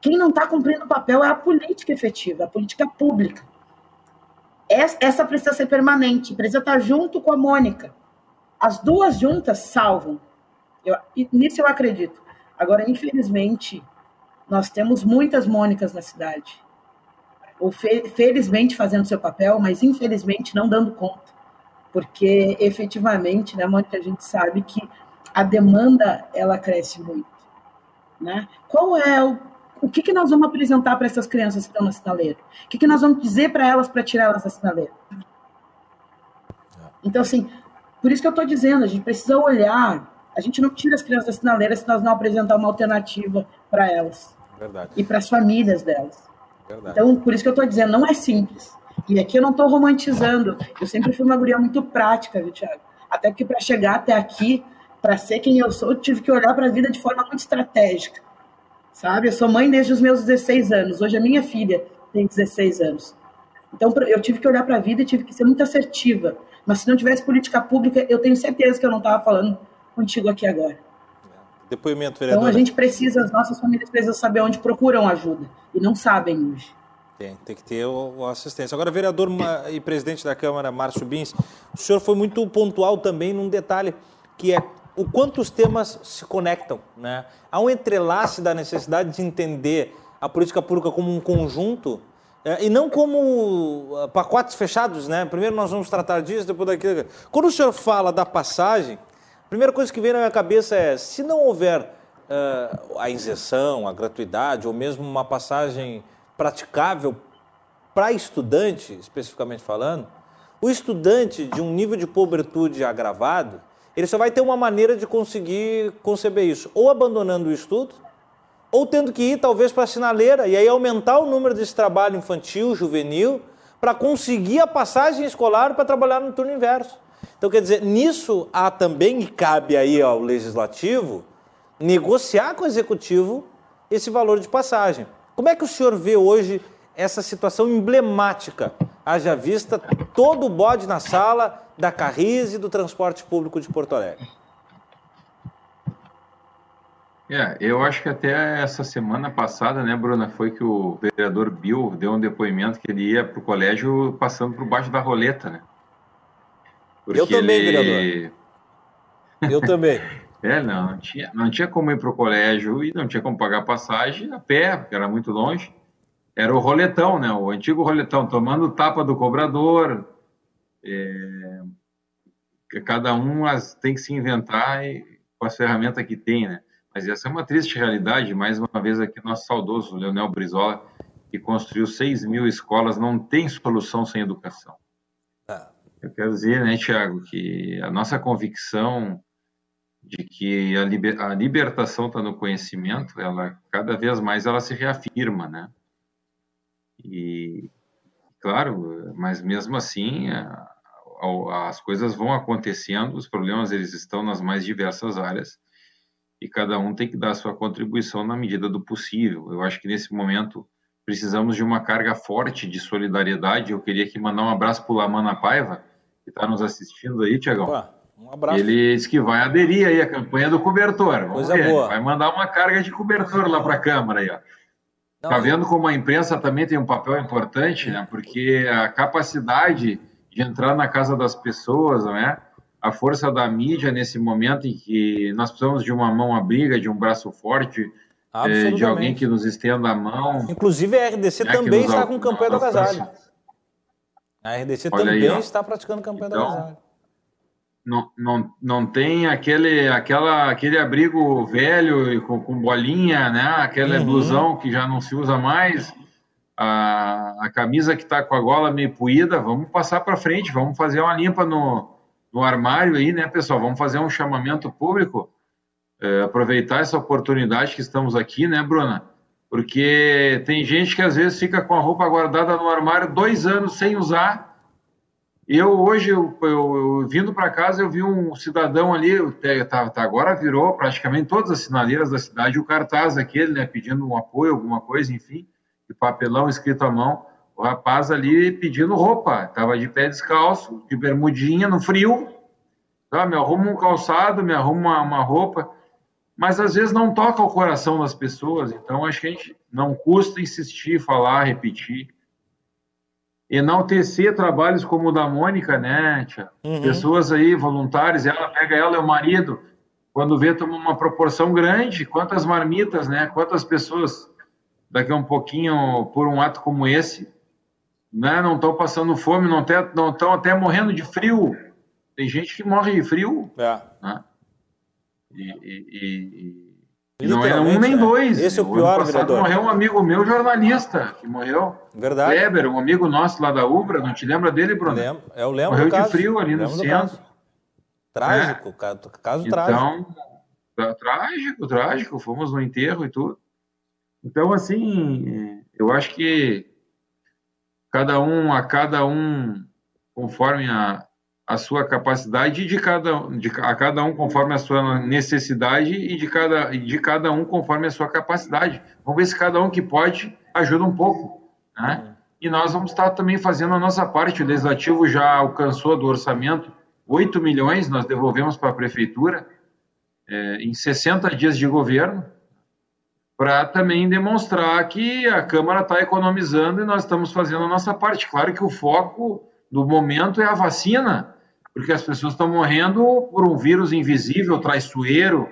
Speaker 3: Quem não está cumprindo o papel é a política efetiva, a política pública. Essa precisa ser permanente, precisa estar junto com a Mônica. As duas juntas salvam. Eu, nisso eu acredito. Agora, infelizmente, nós temos muitas Mônicas na cidade. Ou fe felizmente fazendo seu papel, mas infelizmente não dando conta. Porque efetivamente, né, Mônica, a gente sabe que a demanda ela cresce muito. Né? Qual é o o que, que nós vamos apresentar para essas crianças que estão na sinaleira? O que, que nós vamos dizer para elas para tirar elas da sinaleira? Então, assim, por isso que eu estou dizendo, a gente precisa olhar. A gente não tira as crianças da sinaleira se nós não apresentar uma alternativa para elas.
Speaker 1: Verdade.
Speaker 3: E para as famílias delas.
Speaker 1: Verdade.
Speaker 3: Então, por isso que eu estou dizendo, não é simples. E aqui eu não estou romantizando. Eu sempre fui uma guria muito prática, viu, Thiago? Até que para chegar até aqui, para ser quem eu sou, eu tive que olhar para a vida de forma muito estratégica sabe? Eu sou mãe desde os meus 16 anos. Hoje a minha filha tem 16 anos. Então eu tive que olhar para a vida e tive que ser muito assertiva. Mas se não tivesse política pública, eu tenho certeza que eu não estava falando contigo aqui agora.
Speaker 1: Depoimento, vereador.
Speaker 3: Então a gente precisa, as nossas famílias precisam saber onde procuram ajuda e não sabem hoje.
Speaker 1: Tem, tem que ter o, assistência. Agora, vereador e presidente da Câmara, Márcio Bins, o senhor foi muito pontual também num detalhe que é o quanto os temas se conectam. Né? Há um entrelace da necessidade de entender a política pública como um conjunto é, e não como uh, pacotes fechados. Né? Primeiro nós vamos tratar disso, depois daquilo. Quando o senhor fala da passagem, primeira coisa que vem na minha cabeça é: se não houver uh, a isenção, a gratuidade, ou mesmo uma passagem praticável para estudante, especificamente falando, o estudante de um nível de pobreza agravado ele só vai ter uma maneira de conseguir conceber isso, ou abandonando o estudo, ou tendo que ir talvez para a sinaleira e aí aumentar o número desse trabalho infantil, juvenil, para conseguir a passagem escolar para trabalhar no turno inverso. Então, quer dizer, nisso há também, e cabe aí ao legislativo, negociar com o executivo esse valor de passagem. Como é que o senhor vê hoje essa situação emblemática? Haja vista todo o bode na sala da Carris e do transporte público de Porto Alegre?
Speaker 4: É, eu acho que até essa semana passada, né, Bruna, foi que o vereador Bill deu um depoimento que ele ia para o colégio passando por baixo da roleta, né?
Speaker 1: Porque eu também, ele... vereador. Eu também.
Speaker 4: É, não, não tinha, não tinha como ir para o colégio e não tinha como pagar passagem a pé, porque era muito longe. Era o roletão, né? O antigo roletão, tomando tapa do cobrador, é, cada um as, tem que se inventar e, com as ferramentas que tem, né? Mas essa é uma triste realidade. Mais uma vez aqui, nosso saudoso Leonel Brizola, que construiu 6 mil escolas, não tem solução sem educação. Eu quero dizer, né, Tiago, que a nossa convicção de que a, liber, a libertação está no conhecimento, ela cada vez mais ela se reafirma, né? E claro, mas mesmo assim as coisas vão acontecendo, os problemas eles estão nas mais diversas áreas e cada um tem que dar a sua contribuição na medida do possível. Eu acho que nesse momento precisamos de uma carga forte de solidariedade. Eu queria aqui mandar um abraço para o Lamana Paiva, que está nos assistindo aí, Tiagão. Um abraço. Ele disse que vai aderir aí à campanha do cobertor. Vamos
Speaker 1: Coisa ver. boa.
Speaker 4: Vai mandar uma carga de cobertor lá para a Câmara aí, ó. Está vendo como a imprensa também tem um papel importante, né? Porque a capacidade de entrar na casa das pessoas, não é? A força da mídia nesse momento em que nós precisamos de uma mão amiga, de um braço forte, é, de alguém que nos estenda a mão.
Speaker 1: Inclusive a RDC né, também está com campanha do agasalho. A RDC Olha também aí, está praticando campanha então, do agasalho.
Speaker 4: Não, não, não tem aquele, aquela, aquele abrigo velho com, com bolinha, né? Aquela uhum. blusão que já não se usa mais a, a camisa que está com a gola meio puída, vamos passar para frente, vamos fazer uma limpa no, no armário aí, né, pessoal? Vamos fazer um chamamento público, é, aproveitar essa oportunidade que estamos aqui, né, Bruna? Porque tem gente que às vezes fica com a roupa guardada no armário dois anos sem usar. Eu hoje, eu, eu, eu vindo para casa, eu vi um cidadão ali, tá, tá, agora virou praticamente todas as sinaleiras da cidade, o cartaz aquele, né, pedindo um apoio, alguma coisa, enfim, de papelão escrito à mão. O rapaz ali pedindo roupa, estava de pé descalço, de bermudinha, no frio. Tá, me arruma um calçado, me arruma uma, uma roupa mas às vezes não toca o coração das pessoas, então acho que a gente não custa insistir, falar, repetir. Enaltecer trabalhos como o da Mônica, né, tia? Uhum. Pessoas aí, voluntárias, ela pega ela e o marido, quando vê, toma uma proporção grande, quantas marmitas, né? Quantas pessoas, daqui a um pouquinho, por um ato como esse, né, não estão passando fome, não estão até morrendo de frio. Tem gente que morre de frio. É. Né? E, e, e não é um nem né? dois.
Speaker 1: Esse é o pior,
Speaker 4: ano vereador. morreu um amigo meu, jornalista, que morreu.
Speaker 1: Verdade.
Speaker 4: Weber, um amigo nosso lá da Ubra, não te lembra dele, Bruno?
Speaker 1: Lembro. Eu lembro
Speaker 4: Morreu de frio ali no centro.
Speaker 1: Trágico, é. caso, caso
Speaker 4: então,
Speaker 1: trágico.
Speaker 4: Tá trágico, trágico. Fomos no enterro e tudo. Então, assim, eu acho que cada um, a cada um, conforme a, a sua capacidade de cada, de, a cada um conforme a sua necessidade e de cada, de cada um conforme a sua capacidade. Vamos ver se cada um que pode ajuda um pouco, né? E nós vamos estar também fazendo a nossa parte. O Legislativo já alcançou do orçamento 8 milhões, nós devolvemos para a Prefeitura é, em 60 dias de governo, para também demonstrar que a Câmara está economizando e nós estamos fazendo a nossa parte. Claro que o foco do momento é a vacina, porque as pessoas estão morrendo por um vírus invisível, traiçoeiro,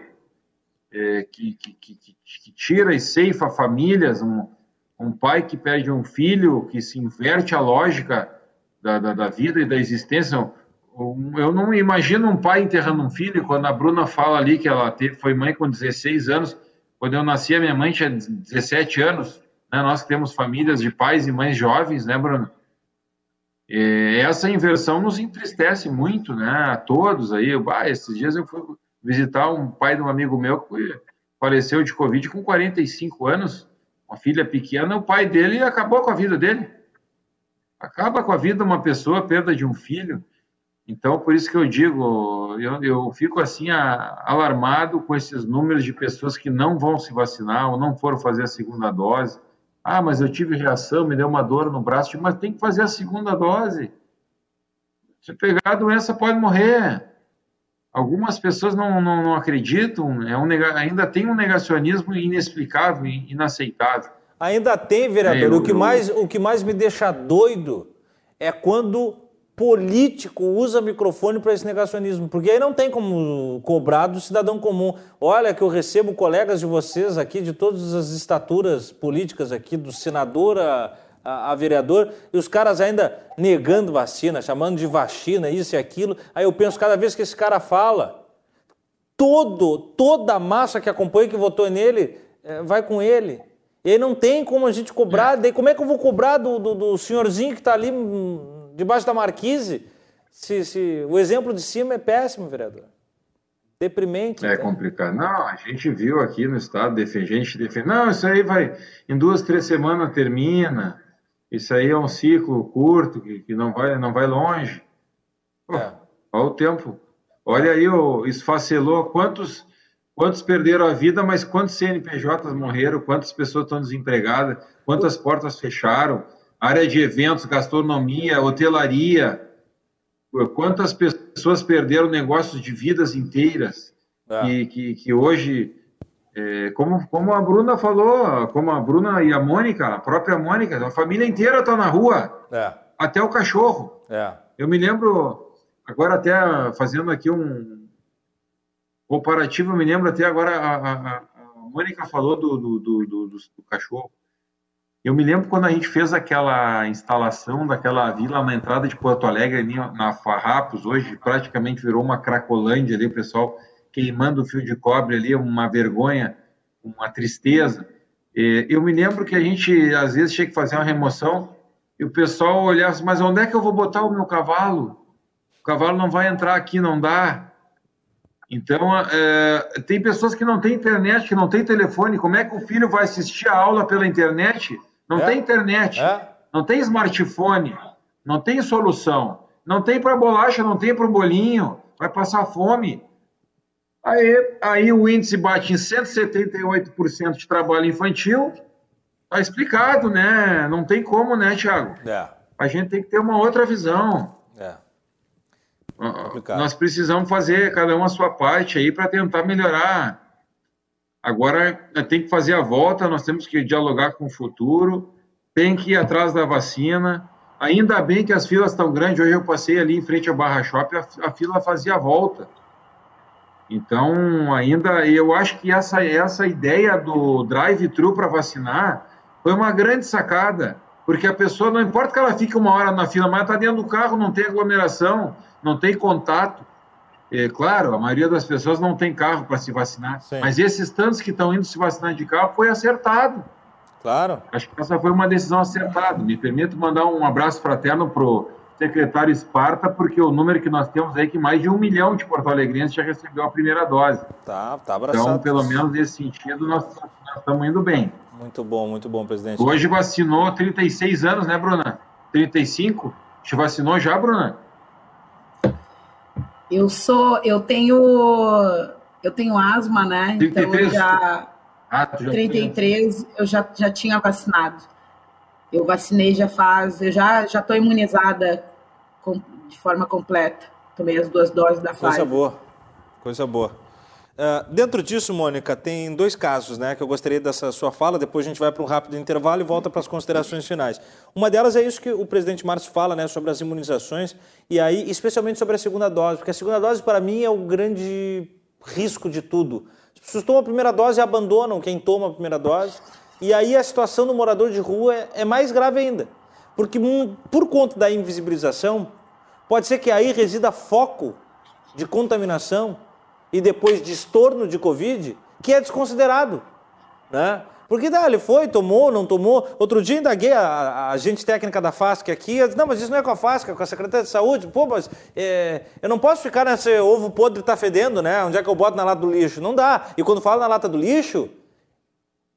Speaker 4: é, que, que, que, que, tira e ceifa famílias, um, um, pai que perde um filho, que se inverte a lógica da, da, da vida e da existência. Eu não imagino um pai enterrando um filho, quando a Bruna fala ali que ela teve, foi mãe com 16 anos, quando eu nasci, a minha mãe tinha 17 anos, né? nós temos famílias de pais e mães jovens, né, Bruna? É, essa inversão nos entristece muito, né? A todos aí. Ah, esses dias eu fui visitar um pai de um amigo meu que faleceu de Covid com 45 anos, uma filha pequena, o pai dele acabou com a vida dele. Acaba com a vida uma pessoa, perda de um filho. Então, por isso que eu digo, eu, eu fico assim a, alarmado com esses números de pessoas que não vão se vacinar ou não foram fazer a segunda dose ah, mas eu tive reação, me deu uma dor no braço. Mas tem que fazer a segunda dose. Se pegar a doença, pode morrer. Algumas pessoas não, não, não acreditam, é um, ainda tem um negacionismo inexplicável, inaceitável.
Speaker 1: Ainda tem, vereador. É, eu, o, que mais, o que mais me deixa doido é quando político usa microfone para esse negacionismo, porque aí não tem como cobrar do cidadão comum. Olha que eu recebo colegas de vocês aqui, de todas as estaturas políticas aqui, do senador a, a, a vereador, e os caras ainda negando vacina, chamando de vacina, isso e aquilo. Aí eu penso, cada vez que esse cara fala, todo, toda a massa que acompanha, que votou nele, é, vai com ele. E aí não tem como a gente cobrar, daí como é que eu vou cobrar do, do, do senhorzinho que está ali hum, debaixo da marquise, se, se, o exemplo de cima é péssimo, vereador. Deprimente.
Speaker 4: É complicado. Não, a gente viu aqui no estado, gente defende. Não, isso aí vai, em duas, três semanas termina. Isso aí é um ciclo curto, que, que não, vai, não vai longe. Pô, é. Olha o tempo. Olha aí, o esfacelou. Quantos, quantos perderam a vida, mas quantos CNPJs morreram? Quantas pessoas estão desempregadas? Quantas portas fecharam? Área de eventos, gastronomia, hotelaria. Quantas pessoas perderam negócios de vidas inteiras é. que, que, que, hoje, é, como, como a Bruna falou, como a Bruna e a Mônica, a própria Mônica, a família inteira está na rua, é. até o cachorro.
Speaker 1: É.
Speaker 4: Eu me lembro, agora até fazendo aqui um comparativo, eu me lembro até agora, a, a, a Mônica falou do, do, do, do, do cachorro. Eu me lembro quando a gente fez aquela instalação daquela vila na entrada de Porto Alegre, na Farrapos, hoje praticamente virou uma cracolândia ali, o pessoal queimando o fio de cobre ali, uma vergonha, uma tristeza. Eu me lembro que a gente, às vezes, tinha que fazer uma remoção e o pessoal olhava assim, mas onde é que eu vou botar o meu cavalo? O cavalo não vai entrar aqui, não dá. Então, é, tem pessoas que não têm internet, que não têm telefone. Como é que o filho vai assistir a aula pela internet? Não
Speaker 1: É.
Speaker 4: tem internet,
Speaker 1: É.
Speaker 4: não tem smartphone, não tem solução. Não tem para bolacha, não tem para o bolinho, vai passar fome. Aí, aí o índice bate em 178% de trabalho infantil. Tá explicado, né? Não tem como, né, Thiago?
Speaker 1: É,
Speaker 4: A gente tem que ter uma outra visão.
Speaker 1: é.
Speaker 4: Ah,
Speaker 1: Complicado.
Speaker 4: Nós precisamos fazer cada um a sua parte aí para tentar melhorar. Agora eh, tem que fazer a volta, nós temos que dialogar com o futuro, tem que ir atrás da vacina. Ainda bem que as filas estão grandes. Hoje eu passei ali em frente ao Barra Shopping, a, a fila fazia a volta. Então, ainda eu acho que essa, essa ideia do drive-thru para vacinar foi uma grande sacada, porque a pessoa, não importa que ela fique uma hora na fila, mas está dentro do carro, não tem aglomeração, não tem contato. É, claro, a maioria das pessoas não tem carro para se vacinar,
Speaker 1: Sim.
Speaker 4: mas esses tantos que estão indo se vacinar de carro foi acertado.
Speaker 1: Claro.
Speaker 4: Acho que essa foi uma decisão acertada. Me permito mandar um abraço fraterno para o secretário Esparta, porque o número que nós temos aí é que mais de um milhão de porto-alegrenses já recebeu a primeira dose.
Speaker 1: Tá, tá abraçado.
Speaker 4: Então, pelo menos nesse sentido, nós, nós estamos indo bem.
Speaker 1: Muito bom, muito bom, presidente.
Speaker 4: Hoje vacinou 36 anos, né, Bruna? 35? Te vacinou já, Bruna?
Speaker 3: Eu sou, eu tenho, eu tenho asma, né? Então eu
Speaker 4: 33?
Speaker 3: já
Speaker 4: Ah, já
Speaker 3: 33 eu já, já tinha vacinado. Eu vacinei já faz, eu já já estou imunizada com- de forma completa. Tomei as duas doses da
Speaker 1: Coisa
Speaker 3: Pfizer.
Speaker 1: boa, coisa boa. Ah, dentro disso, Mônica, tem dois casos, né, que eu gostaria dessa sua fala. Depois a gente vai para um rápido intervalo e volta para as considerações finais. Uma delas é isso que o presidente Márcio fala, né, sobre as imunizações e aí, especialmente sobre a segunda dose, porque a segunda dose para mim é o grande risco de tudo. As pessoas tomam a primeira dose e abandonam quem toma a primeira dose. E aí a situação do morador de rua é, é mais grave ainda, porque hum, por conta da invisibilização pode ser que aí resida foco de contaminação e depois de estorno de Covid, que é desconsiderado. Né? Porque daí ele foi, tomou, não tomou. Outro dia indaguei a, a agente técnica da FASC aqui, disse, não, mas isso não é com a FASC, é com a Secretaria de Saúde. Pô, mas é, eu não posso ficar nesse ovo podre tá fedendo, né? Onde é que eu boto na lata do lixo? Não dá. E quando falo na lata do lixo,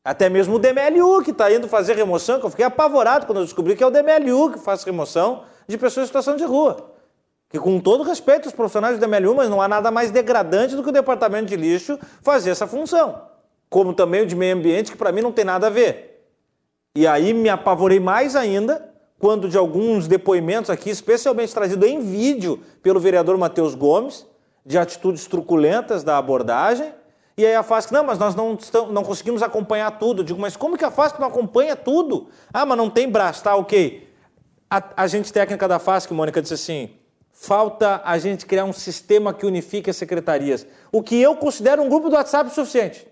Speaker 1: até mesmo o DMLU que está indo fazer remoção, que eu fiquei apavorado quando eu descobri que é o DMLU que faz remoção de pessoas em situação de rua. Que com todo respeito aos profissionais do DMLU, mas não há nada mais degradante do que o departamento de lixo fazer essa função. Como também o de meio ambiente, que para mim não tem nada a ver. E aí me apavorei mais ainda quando de alguns depoimentos aqui, especialmente trazido em vídeo pelo vereador Matheus Gomes, de atitudes truculentas da abordagem, e aí a FASC, não, mas nós não, estamos, não conseguimos acompanhar tudo. Eu digo, mas como que a FASC não acompanha tudo? Ah, mas não tem braço, tá, ok. A agente técnica da FASC, Mônica, disse assim, falta a gente criar um sistema que unifique as secretarias. O que eu considero um grupo do WhatsApp o suficiente.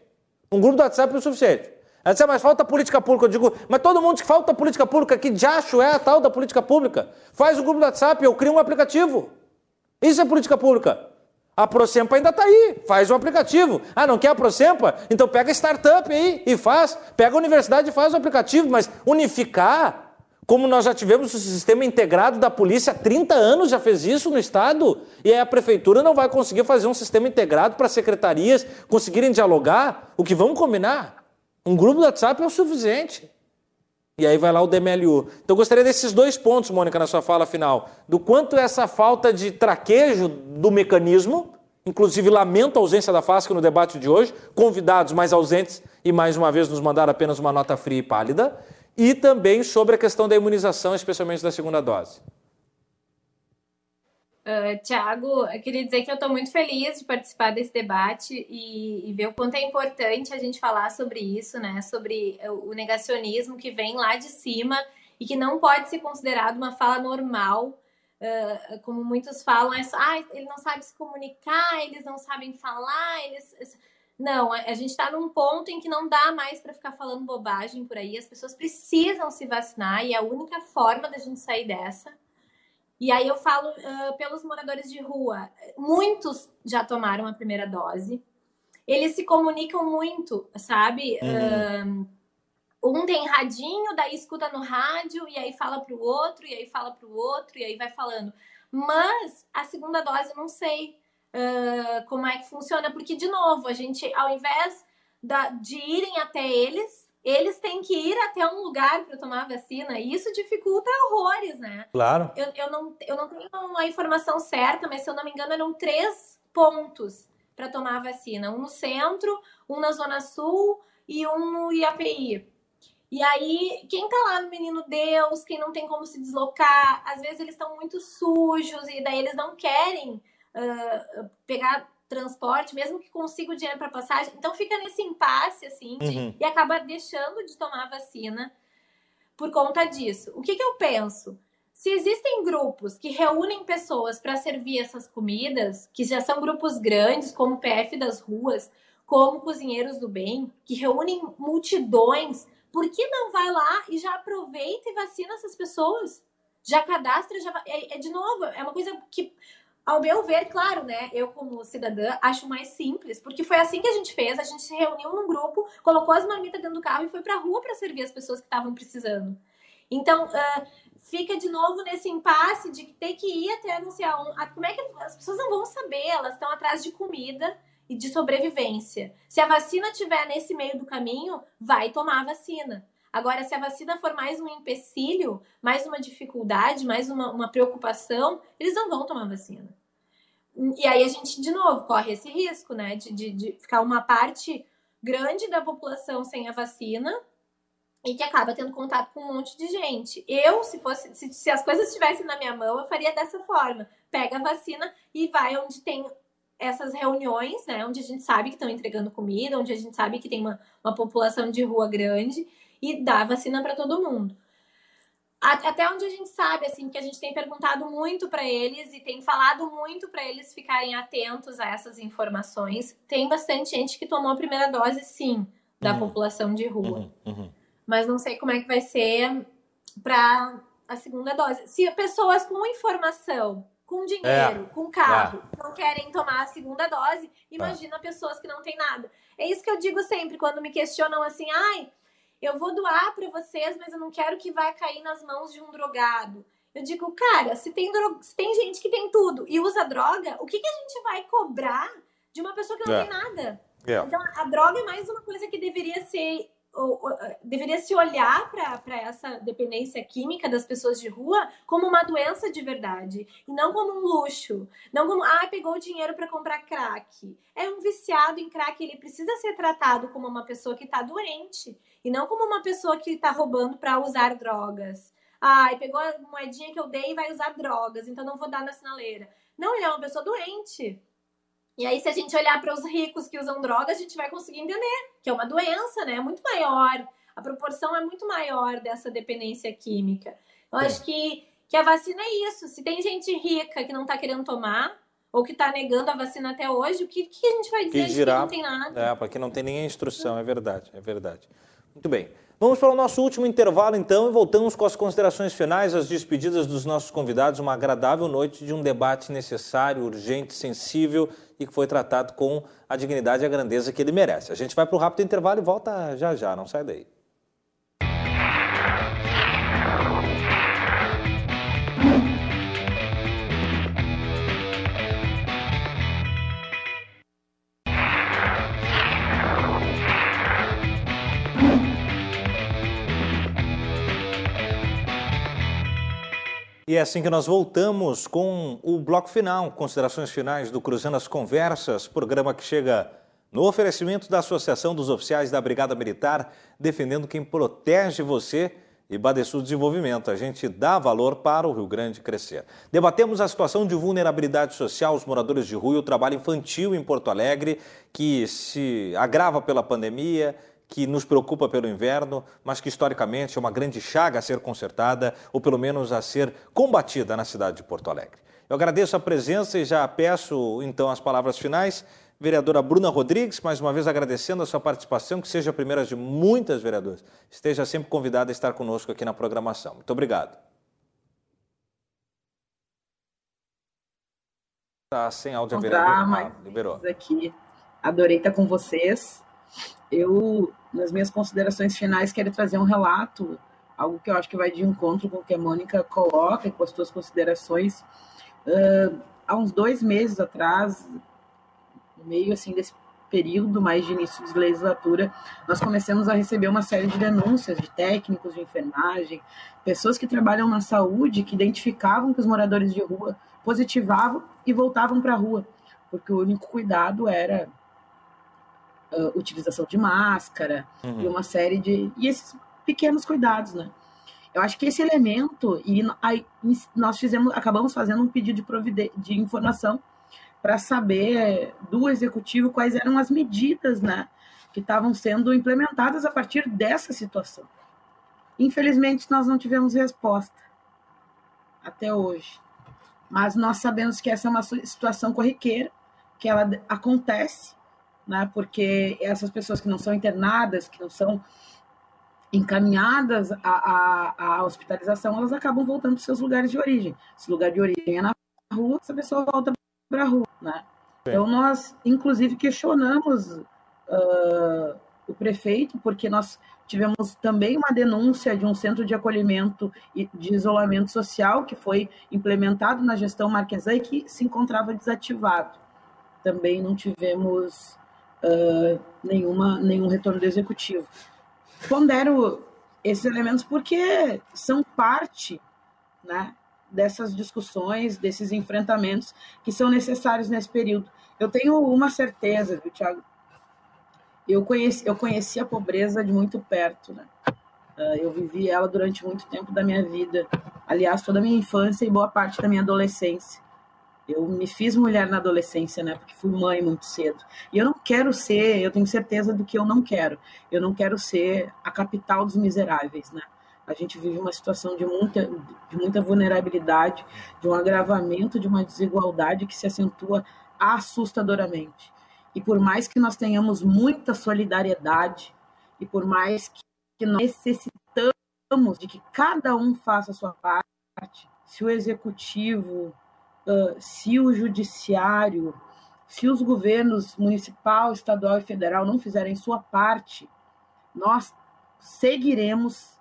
Speaker 1: Um grupo do WhatsApp o suficiente. "Ah, mas falta política pública. Eu digo, mas todo mundo que falta política pública. Que diacho é a tal da política pública? Faz um grupo do WhatsApp, eu crio um aplicativo. Isso é política pública. A Procempa ainda está aí, faz um aplicativo. Ah, não quer a Procempa? Então pega startup aí e faz. Pega a universidade e faz o aplicativo, mas unificar, como nós já tivemos o sistema integrado da polícia há 30 anos, já fez isso no Estado, e aí a prefeitura não vai conseguir fazer um sistema integrado para secretarias conseguirem dialogar. O que vamos combinar? Um grupo do WhatsApp é o suficiente. E aí vai lá o DMLU. Então eu gostaria desses dois pontos, Mônica, na sua fala final. Do quanto essa falta de traquejo do mecanismo, inclusive lamento a ausência da FASC no debate de hoje, convidados mais ausentes e mais uma vez nos mandaram apenas uma nota fria e pálida, e também sobre a questão da imunização, especialmente da segunda dose.
Speaker 8: Uh, Tiago, eu queria dizer que eu estou muito feliz de participar desse debate e, e, ver o quanto é importante a gente falar sobre isso, né? Sobre o negacionismo que vem lá de cima e que não pode ser considerado uma fala normal. Uh, como muitos falam, é só, ah, ele não sabe se comunicar, eles não sabem falar, eles. Não, a gente está num ponto em que não dá mais para ficar falando bobagem por aí. As pessoas precisam se vacinar e é a única forma da gente sair dessa. E aí eu falo uh, pelos moradores de rua. Muitos já tomaram a primeira dose. Eles se comunicam muito, sabe? Uhum. Uh, um tem radinho, daí escuta no rádio, e aí fala pro outro, e aí fala pro outro, e aí vai falando. Mas a segunda dose, eu não sei. Uh, como é que funciona, porque, de novo, a gente, ao invés da, de irem até eles, eles têm que ir até um lugar para tomar vacina, e isso dificulta horrores, né?
Speaker 1: Claro.
Speaker 8: Eu, eu, não, eu não tenho a informação certa, mas se eu não me engano, eram três pontos para tomar a vacina: um no centro, um na Zona Sul e um no IAPI. E aí, quem tá lá no Menino Deus, quem não tem como se deslocar, às vezes eles estão muito sujos e daí eles não querem uh, pegar transporte, mesmo que consiga o dinheiro para passagem. Então fica nesse impasse, assim, de, uhum. e acaba deixando de tomar vacina por conta disso. O que, que eu penso? Se existem grupos que reúnem pessoas para servir essas comidas, que já são grupos grandes, como o PF das ruas, como Cozinheiros do Bem, que reúnem multidões, por que não vai lá e já aproveita e vacina essas pessoas? Já cadastra, já. É, é de novo, é uma coisa que ao meu ver, claro, né? Eu, como cidadã, acho mais simples, porque foi assim que a gente fez. A gente se reuniu num grupo, colocou as marmitas dentro do carro e foi pra rua para servir as pessoas que estavam precisando. Então, uh, fica de novo nesse impasse de ter que ir até anunciar. Um, como é que as pessoas não vão saber? Elas estão atrás de comida e de sobrevivência. Se a vacina estiver nesse meio do caminho, vai tomar a vacina. Agora, se a vacina for mais um empecilho, mais uma dificuldade, mais uma, uma preocupação, eles não vão tomar vacina. E aí a gente, de novo, corre esse risco, né? De, de, de ficar uma parte grande da população sem a vacina e que acaba tendo contato com um monte de gente. Eu, se fosse, se, se, as coisas estivessem na minha mão, eu faria dessa forma: pega a vacina e vai onde tem essas reuniões, né? Onde a gente sabe que estão entregando comida, onde a gente sabe que tem uma, uma população de rua grande e dar vacina para todo mundo. Até onde a gente sabe, assim, que a gente tem perguntado muito para eles e tem falado muito para eles ficarem atentos a essas informações. Tem bastante gente que tomou a primeira dose, sim, da uhum. população de rua. Uhum. Uhum. Mas não sei como é que vai ser para a segunda dose. Se pessoas com informação, com dinheiro, é. com carro, é. não querem tomar a segunda dose, imagina é. pessoas que não têm nada. É isso que eu digo sempre quando me questionam assim, ai eu vou doar para vocês, mas eu não quero que vai cair nas mãos de um drogado. Eu digo, cara, se tem, se tem gente que tem tudo e usa droga, o que, que a gente vai cobrar de uma pessoa que não é. tem nada? É. Então, a droga é mais uma coisa que deveria ser deveria se olhar para essa dependência química das pessoas de rua como uma doença de verdade e não como um luxo, não como ah pegou dinheiro para comprar crack. É um viciado em crack, ele precisa ser tratado como uma pessoa que está doente e não como uma pessoa que está roubando para usar drogas. Ah, pegou a moedinha que eu dei e vai usar drogas, então não vou dar na sinaleira. Não, ele é uma pessoa doente. E aí, se a gente olhar para os ricos que usam drogas, a gente vai conseguir entender que é uma doença, né? É muito maior. A proporção é muito maior dessa dependência química. Eu é. acho que, que a vacina é isso. Se tem gente rica que não está querendo tomar, ou que está negando a vacina até hoje, o que, que a gente vai dizer que, girar, que não tem nada?
Speaker 1: É, porque não tem nem a instrução, é verdade, é verdade. Muito bem. Vamos para o nosso último intervalo, então, e voltamos com as considerações finais, as despedidas dos nossos convidados. Uma agradável noite de um debate necessário, urgente, sensível e que foi tratado com a dignidade e a grandeza que ele merece. A gente vai para o rápido intervalo e volta já já, não sai daí. E é assim que nós voltamos com o bloco final, considerações finais do Cruzando as Conversas, programa que chega no oferecimento da Associação dos Oficiais da Brigada Militar, defendendo quem protege você e Badesul Desenvolvimento. A gente dá valor para o Rio Grande crescer. Debatemos a situação de vulnerabilidade social, os moradores de rua e o trabalho infantil em Porto Alegre, que se agrava pela pandemia que nos preocupa pelo inverno, mas que historicamente é uma grande chaga a ser consertada ou pelo menos a ser combatida na cidade de Porto Alegre. Eu agradeço a presença e já peço então as palavras finais. Vereadora Bruna Rodrigues, mais uma vez agradecendo a sua participação, que seja a primeira de muitas vereadoras. Esteja sempre convidada a estar conosco aqui na programação. Muito obrigado. Está sem áudio a vereadora. Ah,
Speaker 3: liberou. Aqui. Adorei estar com vocês. Eu nas minhas considerações finais, quero trazer um relato, algo que eu acho que vai de encontro com o que a Mônica coloca e com as suas considerações. Uh, há uns dois meses atrás, no meio assim desse período mais de início de legislatura, nós começamos a receber uma série de denúncias de técnicos de enfermagem, pessoas que trabalham na saúde, que identificavam que os moradores de rua positivavam e voltavam para a rua, porque o único cuidado era uh, utilização de máscara uhum. e uma série de e esses pequenos cuidados, né? Eu acho que esse elemento e aí, nós fizemos, acabamos fazendo um pedido de, de informação para saber do executivo quais eram as medidas, né, que estavam sendo implementadas a partir dessa situação. Infelizmente, nós não tivemos resposta até hoje. Mas nós sabemos que essa é uma situação corriqueira, que ela acontece, né, porque essas pessoas que não são internadas, que não são encaminhadas à, à, à hospitalização, elas acabam voltando para seus lugares de origem. Se o lugar de origem é na rua, essa pessoa volta para a rua, né? Então nós, inclusive, questionamos uh, o prefeito, porque nós tivemos também uma denúncia de um centro de acolhimento e de isolamento social que foi implementado na gestão Marquesã e que se encontrava desativado. Também não tivemos uh, nenhuma, nenhum retorno do executivo pondero esses elementos porque são parte né, dessas discussões, desses enfrentamentos que são necessários nesse período. Eu tenho uma certeza, viu, Tiago? Eu conheci, eu conheci a pobreza de muito perto, né? Ah, eu vivi ela durante muito tempo da minha vida, aliás, toda a minha infância e boa parte da minha adolescência. Eu me fiz mulher na adolescência, né? Porque fui mãe muito cedo. E eu não quero ser, eu tenho certeza do que eu não quero. Eu não quero ser a capital dos miseráveis, né? A gente vive uma situação de muita, de muita vulnerabilidade, de um agravamento de uma desigualdade que se acentua assustadoramente. E por mais que nós tenhamos muita solidariedade, e por mais que nós necessitamos de que cada um faça a sua parte, se o executivo uh, se o judiciário, se os governos municipal, estadual e federal não fizerem sua parte, nós seguiremos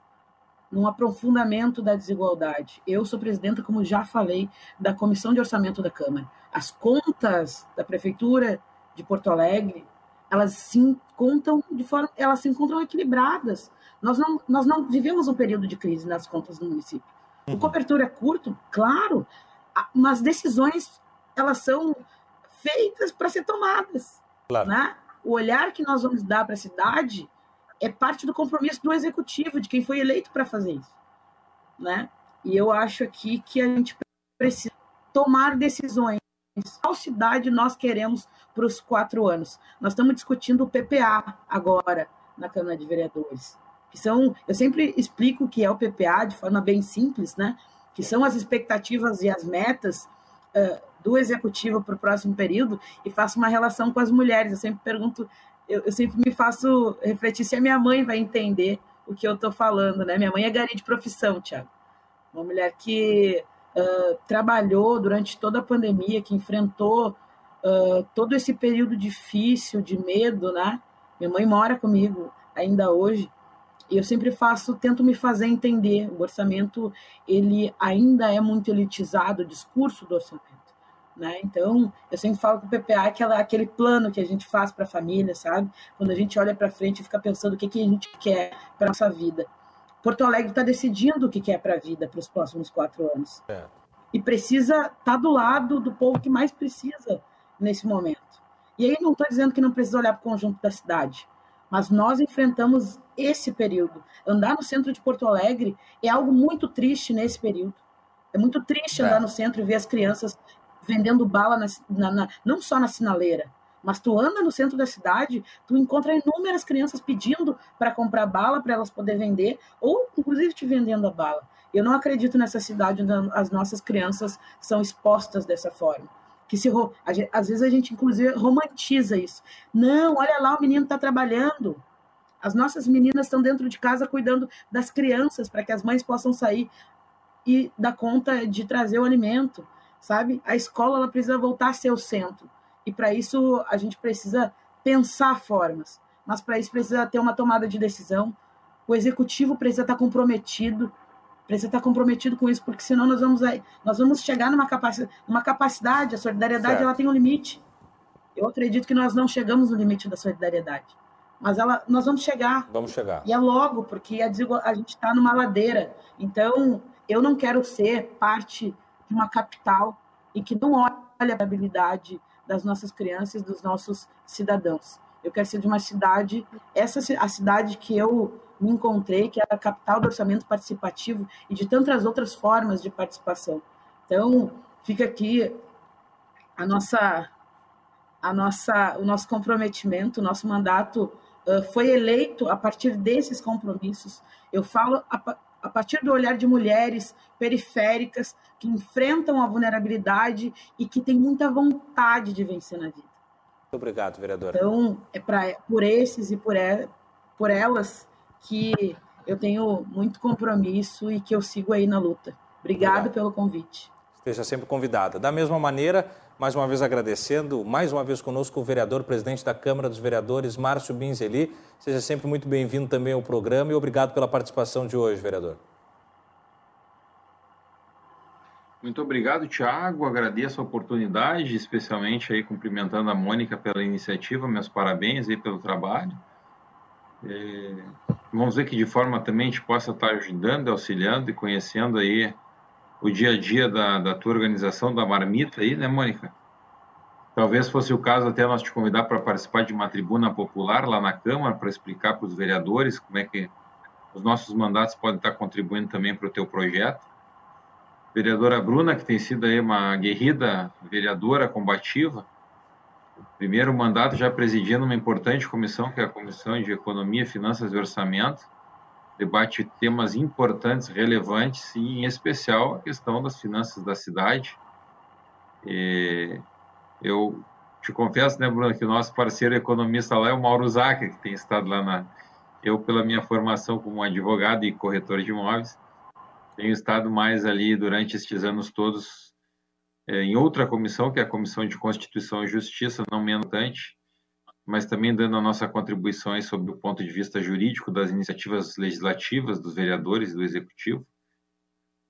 Speaker 3: num aprofundamento da desigualdade. Eu sou presidenta, como já falei, da Comissão de Orçamento da Câmara. As contas da Prefeitura de Porto Alegre, elas se contam de forma, elas se encontram equilibradas. Nós não, nós não vivemos um período de crise nas contas do município. O uhum. cobertura é curto, claro, mas decisões elas são feitas para ser tomadas. Claro. Né? O olhar que nós vamos dar para a cidade é parte do compromisso do executivo, de quem foi eleito para fazer isso. Né? E eu acho aqui que a gente precisa tomar decisões. Qual cidade nós queremos para os quatro anos? Nós estamos discutindo o PPA agora na Câmara de Vereadores. Que são, eu sempre explico o que é o PPA de forma bem simples, né? Que são as expectativas e as metas uh, do executivo para o próximo período, e faço uma relação com as mulheres. Eu sempre pergunto, eu, eu sempre me faço refletir se a minha mãe vai entender o que eu estou falando, né? Minha mãe é gari de profissão, Tiago. Uma mulher que uh, trabalhou durante toda a pandemia, que enfrentou uh, todo esse período difícil de medo, né? Minha mãe mora comigo ainda hoje eu sempre faço, tento me fazer entender. O orçamento, ele ainda é muito elitizado, o discurso do orçamento. Né? Então, eu sempre falo que o PPA é aquela, aquele plano que a gente faz para a família, sabe? Quando a gente olha para frente e fica pensando o que, que a gente quer para nossa vida. Porto Alegre está decidindo o que quer para a vida para os próximos quatro anos. É. E precisa estar tá do lado do povo que mais precisa nesse momento. E aí não estou dizendo que não precisa olhar para o conjunto da cidade, mas nós enfrentamos esse período. Andar no centro de Porto Alegre é algo muito triste nesse período. É muito triste é. andar no centro e ver as crianças vendendo bala, na, na, na, não só na sinaleira, mas tu anda no centro da cidade, tu encontra inúmeras crianças pedindo para comprar bala para elas poder vender, ou inclusive te vendendo a bala. Eu não acredito nessa cidade onde as nossas crianças são expostas dessa forma. Que se às vezes a gente inclusive romantiza isso. Não, olha lá, o menino está trabalhando. As nossas meninas estão dentro de casa cuidando das crianças para que as mães possam sair e dar conta de trazer o alimento, sabe? A escola ela precisa voltar a ser o centro. E para isso a gente precisa pensar formas, mas para isso precisa ter uma tomada de decisão. O executivo precisa estar comprometido precisa estar comprometido com isso, porque senão nós vamos, nós vamos chegar numa capacidade, numa capacidade a solidariedade ela tem um limite. Eu acredito que nós não chegamos no limite da solidariedade, mas ela, nós vamos chegar.
Speaker 1: Vamos chegar.
Speaker 3: E é logo, porque a, a gente está numa ladeira. Então, eu não quero ser parte de uma capital e que não olha a habilidade das nossas crianças, dos nossos cidadãos. Eu quero ser de uma cidade, essa a cidade que eu me encontrei, que é a capital do orçamento participativo e de tantas outras formas de participação. Então, fica aqui a nossa a nossa o nosso comprometimento, o nosso mandato uh, foi eleito a partir desses compromissos. Eu falo a, a partir do olhar de mulheres periféricas que enfrentam a vulnerabilidade e que têm muita vontade de vencer na vida.
Speaker 1: Muito obrigado, vereadora.
Speaker 3: Então, é pra, por esses e por, por elas que eu tenho muito compromisso e que eu sigo aí na luta. Obrigado, Obrigado. pelo convite.
Speaker 1: Esteja sempre convidada. Da mesma maneira, mais uma vez agradecendo, mais uma vez conosco o vereador, presidente da Câmara dos Vereadores, Márcio Binzeli. Seja sempre muito bem-vindo também ao programa e obrigado pela participação de hoje, vereador.
Speaker 4: Muito obrigado, Tiago. Agradeço a oportunidade, especialmente aí cumprimentando a Mônica pela iniciativa. Meus parabéns aí pelo trabalho. É, vamos ver que de forma também a gente possa estar ajudando, auxiliando e conhecendo aí o dia a dia da, da tua organização, da Marmita aí, né, Mônica? Talvez fosse o caso até nós te convidar para participar de uma tribuna popular lá na Câmara para explicar para os vereadores como é que os nossos mandatos podem estar contribuindo também para o teu projeto. Vereadora Bruna, que tem sido aí uma guerrida vereadora combativa, primeiro mandato já presidindo uma importante comissão, que é a Comissão de Economia, Finanças e Orçamento, debate temas importantes, relevantes, e em especial a questão das finanças da cidade. E eu te confesso, né, Bruno, que o nosso parceiro economista lá é o Mauro Zaca, que tem estado lá na... Eu, pela minha formação como advogado e corretor de imóveis, tenho estado mais ali durante estes anos todos em outra comissão, que é a Comissão de Constituição e Justiça, não menos importante, mas também dando a nossa contribuições sobre o ponto de vista jurídico das iniciativas legislativas dos vereadores e do Executivo.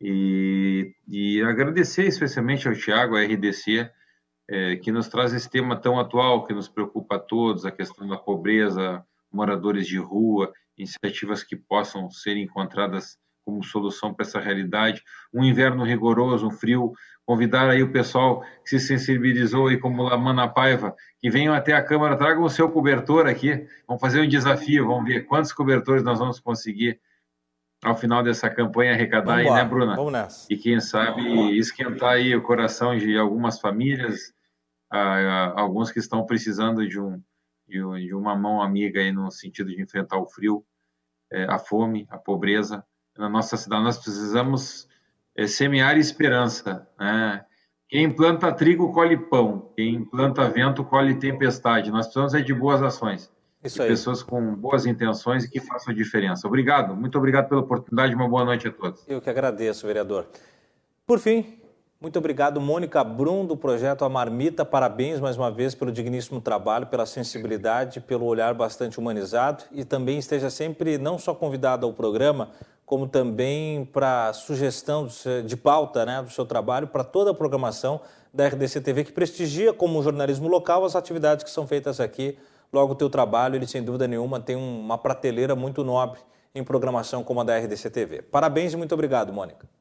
Speaker 4: E, e agradecer especialmente ao Tiago, à RDC, é, que nos traz esse tema tão atual, que nos preocupa a todos, a questão da pobreza, moradores de rua, iniciativas que possam ser encontradas como solução para essa realidade. Um inverno rigoroso, um frio convidar aí o pessoal que se sensibilizou aí como Lamana Paiva, que venham até a Câmara, tragam o seu cobertor aqui, vamos fazer um desafio, vamos ver quantos cobertores nós vamos conseguir ao final dessa campanha arrecadar aí, né, Bruna?
Speaker 1: Vamos nessa.
Speaker 4: E quem sabe esquentar aí o coração de algumas famílias, alguns que estão precisando de, um, de, uma mão amiga aí no sentido de enfrentar o frio, é, a fome, a pobreza. Na nossa cidade nós precisamos é semear esperança. Né? Quem planta trigo colhe pão, quem planta vento colhe tempestade. Nós precisamos é de boas ações. Isso aí. Pessoas com boas intenções e que façam a diferença. Obrigado, muito obrigado pela oportunidade. Uma boa noite a todos.
Speaker 1: Eu que agradeço, vereador. Por fim, muito obrigado, Mônica Brum, do projeto A Marmita. Parabéns mais uma vez pelo digníssimo trabalho, pela sensibilidade, pelo olhar bastante humanizado e também esteja sempre não só convidada ao programa, como também para sugestão de pauta né, do seu trabalho para toda a programação da RDC TV, que prestigia como jornalismo local as atividades que são feitas aqui. Logo, o teu trabalho, ele sem dúvida nenhuma tem uma prateleira muito nobre em programação como a da RDC TV. Parabéns e muito obrigado, Mônica.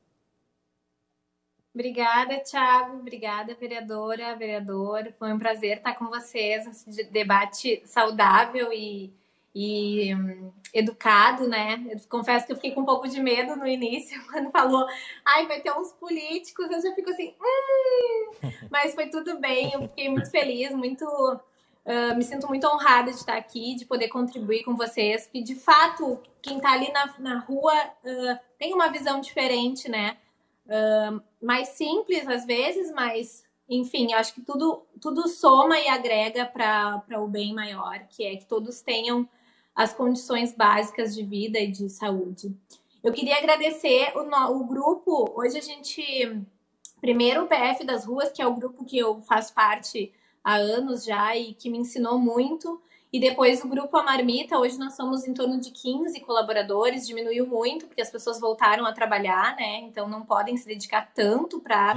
Speaker 8: Obrigada, Thiago. Obrigada, vereadora, vereador. Foi um prazer estar com vocês nesse debate saudável e e um, educado, né? Eu confesso que eu fiquei com um pouco de medo no início, quando falou, ai, vai ter uns políticos, eu já fico assim, hum! mas foi tudo bem, eu fiquei muito feliz, muito. Uh, me sinto muito honrada de estar aqui, de poder contribuir com vocês, que de fato, quem está ali na, na rua uh, tem uma visão diferente, né? Mais simples às vezes, mas enfim, acho que tudo, tudo soma e agrega para o bem maior, que é que todos tenham as condições básicas de vida e de saúde. Eu queria agradecer o, o grupo. Hoje a gente. Primeiro, o PF das Ruas, que é o grupo que eu faço parte há anos já e que me ensinou muito. E depois o grupo A Marmita, hoje nós somos em torno de 15 colaboradores, diminuiu muito, porque as pessoas voltaram a trabalhar, né? Então não podem se dedicar tanto para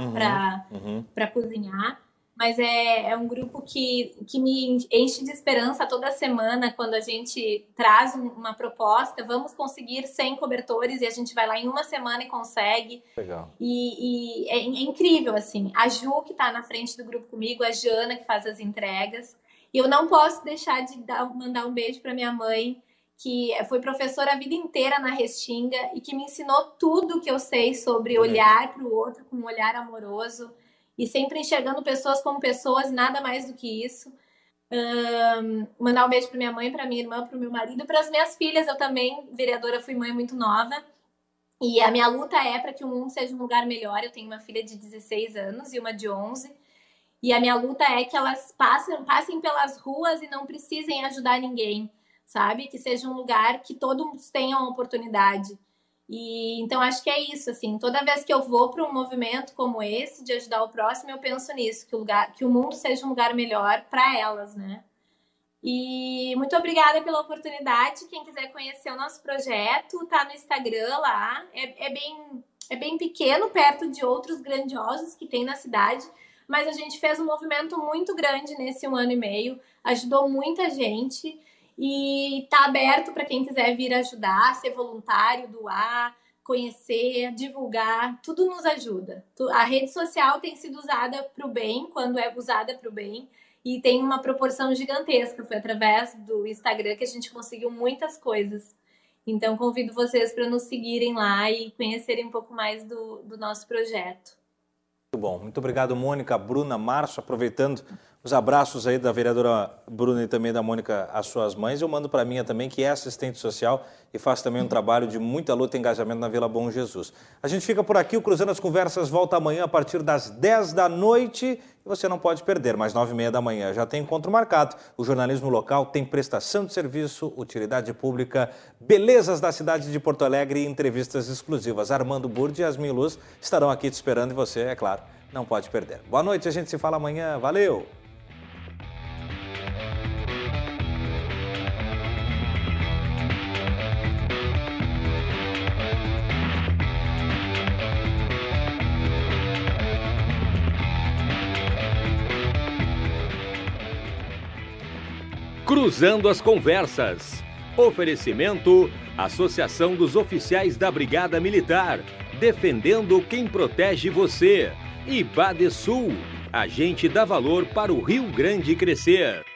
Speaker 8: uhum, uhum. cozinhar. Mas é, é um grupo que, que me enche de esperança toda semana quando a gente traz uma proposta. Vamos conseguir 100 cobertores e a gente vai lá em uma semana e consegue.
Speaker 1: Legal.
Speaker 8: E, e é, é, incrível, assim. A Ju, que está na frente do grupo comigo, a Jana, que faz as entregas. E eu não posso deixar de dar, mandar um beijo para minha mãe, que foi professora a vida inteira na Restinga e que me ensinou tudo que eu sei sobre olhar para o outro com um olhar amoroso e sempre enxergando pessoas como pessoas, nada mais do que isso. Um, mandar um beijo para minha mãe, para minha irmã, para o meu marido, para as minhas filhas. Eu também, vereadora, fui mãe muito nova. E a minha luta é para que o mundo seja um lugar melhor. Eu tenho uma filha de 16 anos e uma de 11. E a minha luta é que elas passem, passem pelas ruas e não precisem ajudar ninguém, sabe? Que seja um lugar que todos tenham oportunidade. E então acho que é isso, assim, toda vez que eu vou para um movimento como esse de ajudar o próximo, eu penso nisso, que o lugar, que o mundo seja um lugar melhor para elas, né? E muito obrigada pela oportunidade. Quem quiser conhecer o nosso projeto, tá no Instagram lá. É, é bem é bem pequeno perto de outros grandiosos que tem na cidade, mas a gente fez um movimento muito grande nesse um ano e meio, ajudou muita gente e está aberto para quem quiser vir ajudar, ser voluntário, doar, conhecer, divulgar, tudo nos ajuda. A rede social tem sido usada para o bem, quando é usada para o bem, e tem uma proporção gigantesca. Foi através do Instagram que a gente conseguiu muitas coisas. Então, convido vocês para nos seguirem lá e conhecerem um pouco mais do, do nosso projeto.
Speaker 1: Muito bom. Muito obrigado, Mônica, Bruna, Márcio. Aproveitando os abraços aí da vereadora Bruna e também da Mônica às suas mães. Eu mando para a minha também, que é assistente social e faz também um trabalho de muita luta e engajamento na Vila Bom Jesus. A gente fica por aqui, o Cruzando as Conversas volta amanhã a partir das 10 da noite. E você não pode perder, mais 9 e meia da manhã já tem encontro marcado. O jornalismo local tem prestação de serviço, utilidade pública, belezas da cidade de Porto Alegre e entrevistas exclusivas. Armando Burdi e Yasmin Luz estarão aqui te esperando e você, é claro, não pode perder. Boa noite, a gente se fala amanhã. Valeu!
Speaker 2: Cruzando as Conversas. Oferecimento: Associação dos Oficiais da Brigada Militar. Defendendo quem protege você. E Badesul. Agente dá valor para o Rio Grande crescer.